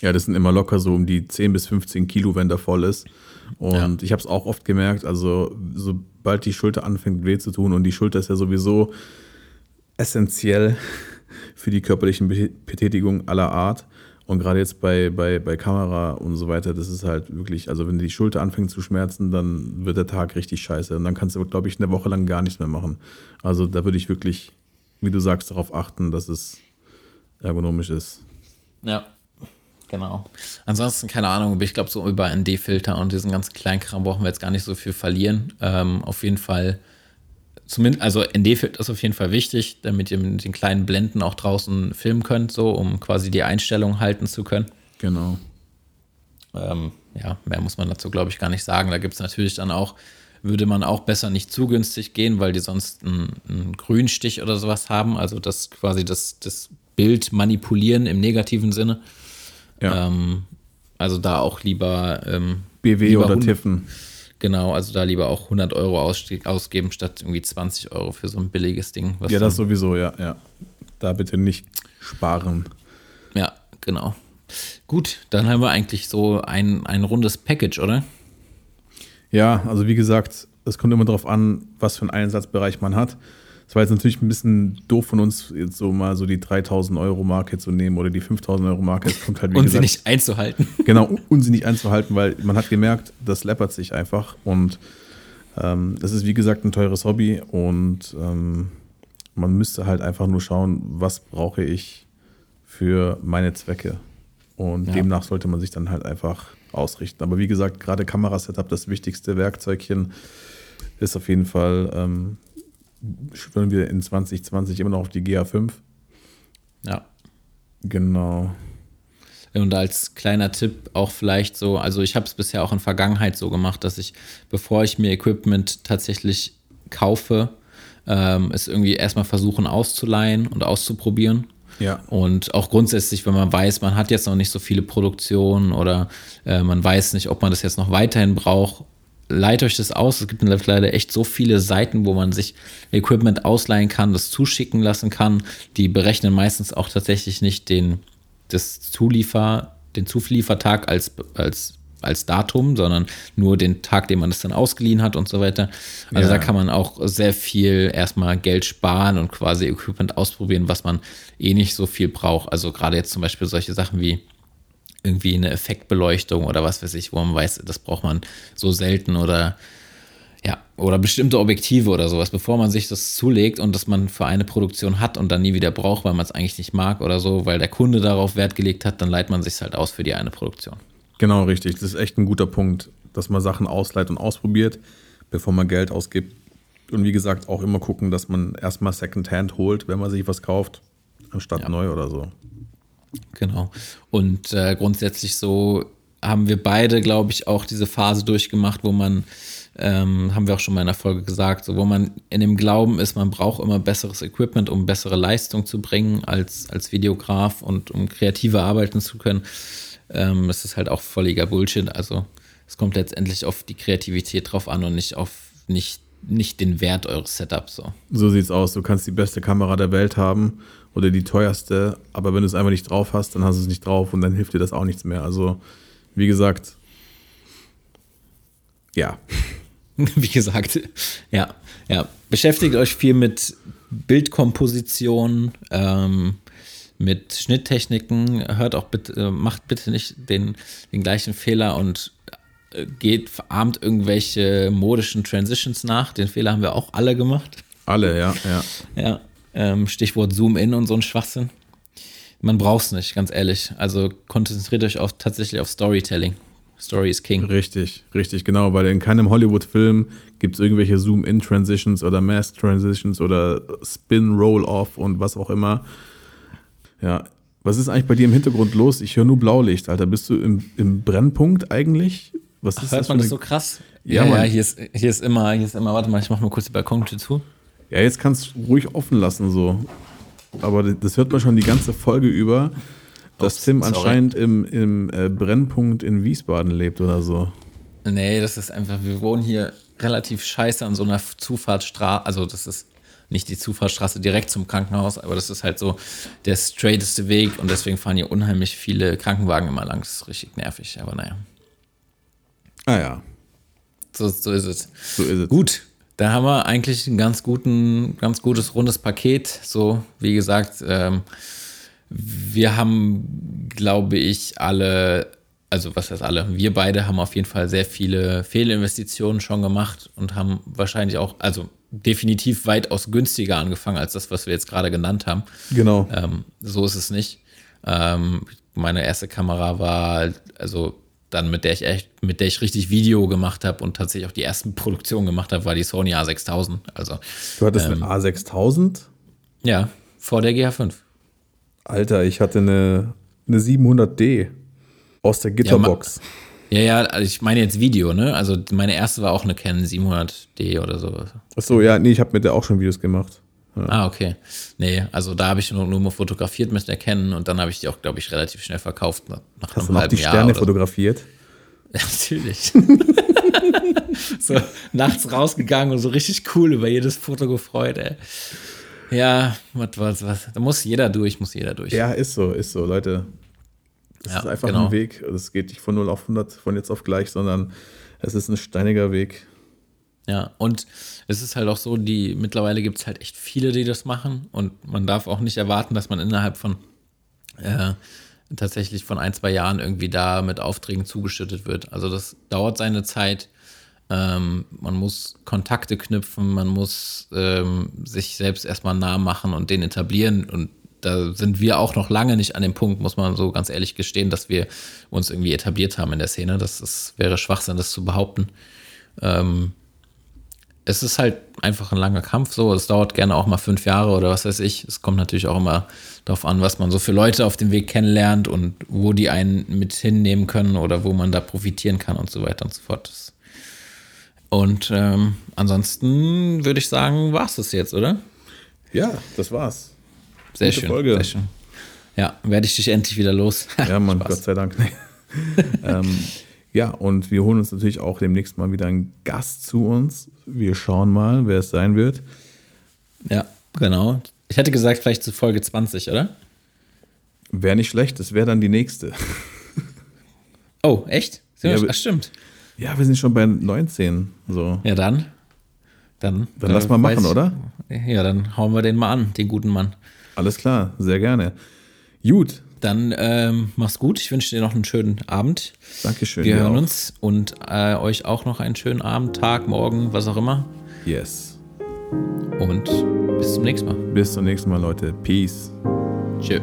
Ja, das sind immer locker so um die 10 bis 15 Kilo, wenn der voll ist. Und ich habe es auch oft gemerkt, also sobald die Schulter anfängt weh zu tun und die Schulter ist ja sowieso essentiell für die körperlichen Be- Betätigungen aller Art. Und gerade jetzt bei, bei, bei Kamera und so weiter, das ist halt wirklich, also wenn die Schulter anfängt zu schmerzen, dann wird der Tag richtig scheiße. Und dann kannst du, glaube ich, eine Woche lang gar nichts mehr machen. Also da würde ich wirklich, wie du sagst, darauf achten, dass es ergonomisch ist. Ja, genau. Ansonsten, keine Ahnung, ich glaube, so über ND-Filter und diesen ganzen Kleinkram brauchen wir jetzt gar nicht so viel verlieren. Ähm, auf jeden Fall, zumindest, also ND-Filter ist auf jeden Fall wichtig, damit ihr mit den kleinen Blenden auch draußen filmen könnt, so, um quasi die Einstellung halten zu können. Genau. Ähm, ja, mehr muss man dazu, glaube ich, gar nicht sagen. Da gibt es natürlich dann auch, würde man auch besser nicht zu günstig gehen, weil die sonst einen, einen Grünstich oder sowas haben. Also das quasi das, das Bild manipulieren im negativen Sinne. Ja. Ähm, also da auch lieber ähm, BW lieber oder 100 Tiffen. Genau, also da lieber auch 100 Euro ausgeben statt irgendwie 20 Euro für so ein billiges Ding. was Ja, das sowieso, ja, ja. Da bitte nicht sparen. ja, genau. Gut, dann haben wir eigentlich so ein, ein rundes Package, oder? Ja, also wie gesagt, es kommt immer darauf an, was für einen Einsatzbereich man hat. Es war jetzt natürlich ein bisschen doof von uns, jetzt so mal so die 3000 Euro Marke zu nehmen oder die 5000 Euro Marke. Es kommt halt, wie Und sie gesagt, nicht einzuhalten. genau, unsinnig einzuhalten, weil man hat gemerkt, das läppert sich einfach und ähm, das ist wie gesagt ein teures Hobby und ähm, man müsste halt einfach nur schauen, was brauche ich für meine Zwecke und Ja. demnach sollte man sich dann halt einfach ausrichten. Aber wie gesagt, gerade Kamerasetup, das wichtigste Werkzeugchen ist auf jeden Fall, ähm, schwören wir in 2020 immer noch auf die GA5. Ja. Genau. Und als kleiner Tipp auch vielleicht so, also ich habe es bisher auch in Vergangenheit so gemacht, dass ich, bevor ich mir Equipment tatsächlich kaufe, ähm, es irgendwie erstmal versuchen auszuleihen und auszuprobieren. Ja. Und auch grundsätzlich, wenn man weiß, man hat jetzt noch nicht so viele Produktionen oder äh, man weiß nicht, ob man das jetzt noch weiterhin braucht, leiht euch das aus. Es gibt mittlerweile echt so viele Seiten, wo man sich Equipment ausleihen kann, das zuschicken lassen kann. Die berechnen meistens auch tatsächlich nicht den, das Zuliefer, den Zuliefertag als, als, als Datum, sondern nur den Tag, den man es dann ausgeliehen hat und so weiter. Also Ja. da kann man auch sehr viel erstmal Geld sparen und quasi Equipment ausprobieren, was man eh nicht so viel braucht. Also gerade jetzt zum Beispiel solche Sachen wie irgendwie eine Effektbeleuchtung oder was weiß ich, wo man weiß, das braucht man so selten oder ja, oder bestimmte Objektive oder sowas, bevor man sich das zulegt und das man für eine Produktion hat und dann nie wieder braucht, weil man es eigentlich nicht mag oder so, weil der Kunde darauf Wert gelegt hat, dann leiht man sich halt aus für die eine Produktion. Genau, richtig. Das ist echt ein guter Punkt, dass man Sachen ausleiht und ausprobiert, bevor man Geld ausgibt. Und wie gesagt, auch immer gucken, dass man erstmal Secondhand holt, wenn man sich was kauft, anstatt Ja. neu oder so. Genau. Und äh, grundsätzlich so haben wir beide, glaube ich, auch diese Phase durchgemacht, wo man, ähm, haben wir auch schon mal in der Folge gesagt, so wo man in dem Glauben ist, man braucht immer besseres Equipment, um bessere Leistung zu bringen als, als Videograf und um kreativer arbeiten zu können. Ähm, das ist halt auch völliger Bullshit. Also es kommt letztendlich auf die Kreativität drauf an und nicht auf nicht, nicht den Wert eures Setups. So. So sieht's aus. Du kannst die beste Kamera der Welt haben oder die teuerste, aber wenn du es einfach nicht drauf hast, dann hast du es nicht drauf und dann hilft dir das auch nichts mehr. Also, wie gesagt, ja. Wie gesagt, ja, ja. Beschäftigt euch viel mit Bildkomposition, ähm, mit Schnitttechniken. Hört auch bitte, äh, macht bitte nicht den, den gleichen Fehler und äh, geht, verarmt irgendwelche modischen Transitions nach. Den Fehler haben wir auch alle gemacht. Alle, ja, ja. Ja, ähm, Stichwort Zoom-In und so ein Schwachsinn. Man braucht es nicht, ganz ehrlich. Also konzentriert euch auf, tatsächlich auf Storytelling. Story is King. Richtig, richtig, genau, weil in keinem Hollywood-Film gibt es irgendwelche Zoom-In-Transitions oder Mask-Transitions oder Spin-Roll-Off und was auch immer. Ja, was ist eigentlich bei dir im Hintergrund los? Ich höre nur Blaulicht, Alter. Bist du im, im Brennpunkt eigentlich? Was ist Hört das man das so krass? Ja, Ja, ja, hier, ist, hier ist immer, hier ist immer, warte mal, ich mach mal kurz die Balkontür zu. Ja, jetzt kannst du ruhig offen lassen so. Aber das hört man schon die ganze Folge über, dass Ups, Tim sorry. anscheinend im, im äh, Brennpunkt in Wiesbaden lebt oder so. Nee, das ist einfach, wir wohnen hier relativ scheiße an so einer Zufahrtsstraße, also das ist nicht die Zufahrtsstraße direkt zum Krankenhaus, aber das ist halt so der straighteste Weg und deswegen fahren hier unheimlich viele Krankenwagen immer lang. Das ist richtig nervig, aber naja, Ah ja, so, so ist es. so ist es. Gut, da haben wir eigentlich ein ganz guten, ganz gutes rundes Paket. So, wie gesagt, ähm, wir haben, glaube ich, alle, also was heißt alle, wir beide haben auf jeden Fall sehr viele Fehlinvestitionen schon gemacht und haben wahrscheinlich auch, also definitiv weitaus günstiger angefangen als das, was wir jetzt gerade genannt haben. Genau. Ähm, so ist es nicht. Ähm, meine erste Kamera war, also dann mit der ich echt, mit der ich richtig Video gemacht habe und tatsächlich auch die ersten Produktionen gemacht habe, war die Sony A6000. Also Du hattest eine A6000? ja, vor der GH5. Alter, ich hatte eine, eine 700D aus der Gitterbox. Ja, ja, also ich meine jetzt Video, ne? Also meine erste war auch eine Canon 700D oder so. Achso, ja, nee, ich habe mit der auch schon Videos gemacht. Ah, okay. Nee, also da habe ich nur, nur mal fotografiert der Canon und dann habe ich die auch, glaube ich, relativ schnell verkauft nach, Hast du noch die Jahr Sterne fotografiert? Ja, natürlich. so nachts rausgegangen und so richtig cool über jedes Foto gefreut, ey. Ja, was, was, was. Da muss jeder durch, muss jeder durch. Ja, ist so, ist so, Leute. Das Ja, ist einfach genau. ein Weg. Es geht nicht von 0 auf 100, von jetzt auf gleich, sondern es ist ein steiniger Weg. Ja, und es ist halt auch so, die mittlerweile gibt es halt echt viele, die das machen. Und man darf auch nicht erwarten, dass man innerhalb von äh, tatsächlich von ein, zwei Jahren irgendwie da mit Aufträgen zugeschüttet wird. Also das dauert seine Zeit. Ähm, man muss Kontakte knüpfen, man muss ähm, sich selbst erstmal nah machen und den etablieren. Und da sind wir auch noch lange nicht an dem Punkt, muss man so ganz ehrlich gestehen, dass wir uns irgendwie etabliert haben in der Szene. Das ist, wäre Schwachsinn, das zu behaupten. Ähm, es ist halt einfach ein langer Kampf so. Es dauert gerne auch mal fünf Jahre oder was weiß ich. Es kommt natürlich auch immer darauf an, was man so für Leute auf dem Weg kennenlernt und wo die einen mit hinnehmen können oder wo man da profitieren kann und so weiter und so fort. Und ähm, ansonsten würde ich sagen, war es das jetzt, oder? Ja, das war's. Sehr Gute schön. Folge. Sehr schön. Ja, werde ich dich endlich wieder los. Ja, Mann. Gott sei Dank. ähm, ja, und wir holen uns natürlich auch demnächst mal wieder einen Gast zu uns. Wir schauen mal, wer es sein wird. Ja, genau. Ich hätte gesagt, vielleicht zu Folge 20, oder? Wäre nicht schlecht, das wäre dann die nächste. Oh, echt? Ja, Ach, stimmt. Ja, wir sind schon bei 19. So. Ja, dann. Dann, Dann lass mal machen, weiß- oder? Ja, dann hauen wir den mal an, den guten Mann. Alles klar, sehr gerne. Gut, Dann ähm, mach's gut. Ich wünsche dir noch einen schönen Abend. Dankeschön. Wir hören auch. uns und äh, euch auch noch einen schönen Abend, Tag, Morgen, was auch immer. Yes. Und bis zum nächsten Mal. Bis zum nächsten Mal, Leute. Peace. Tschö.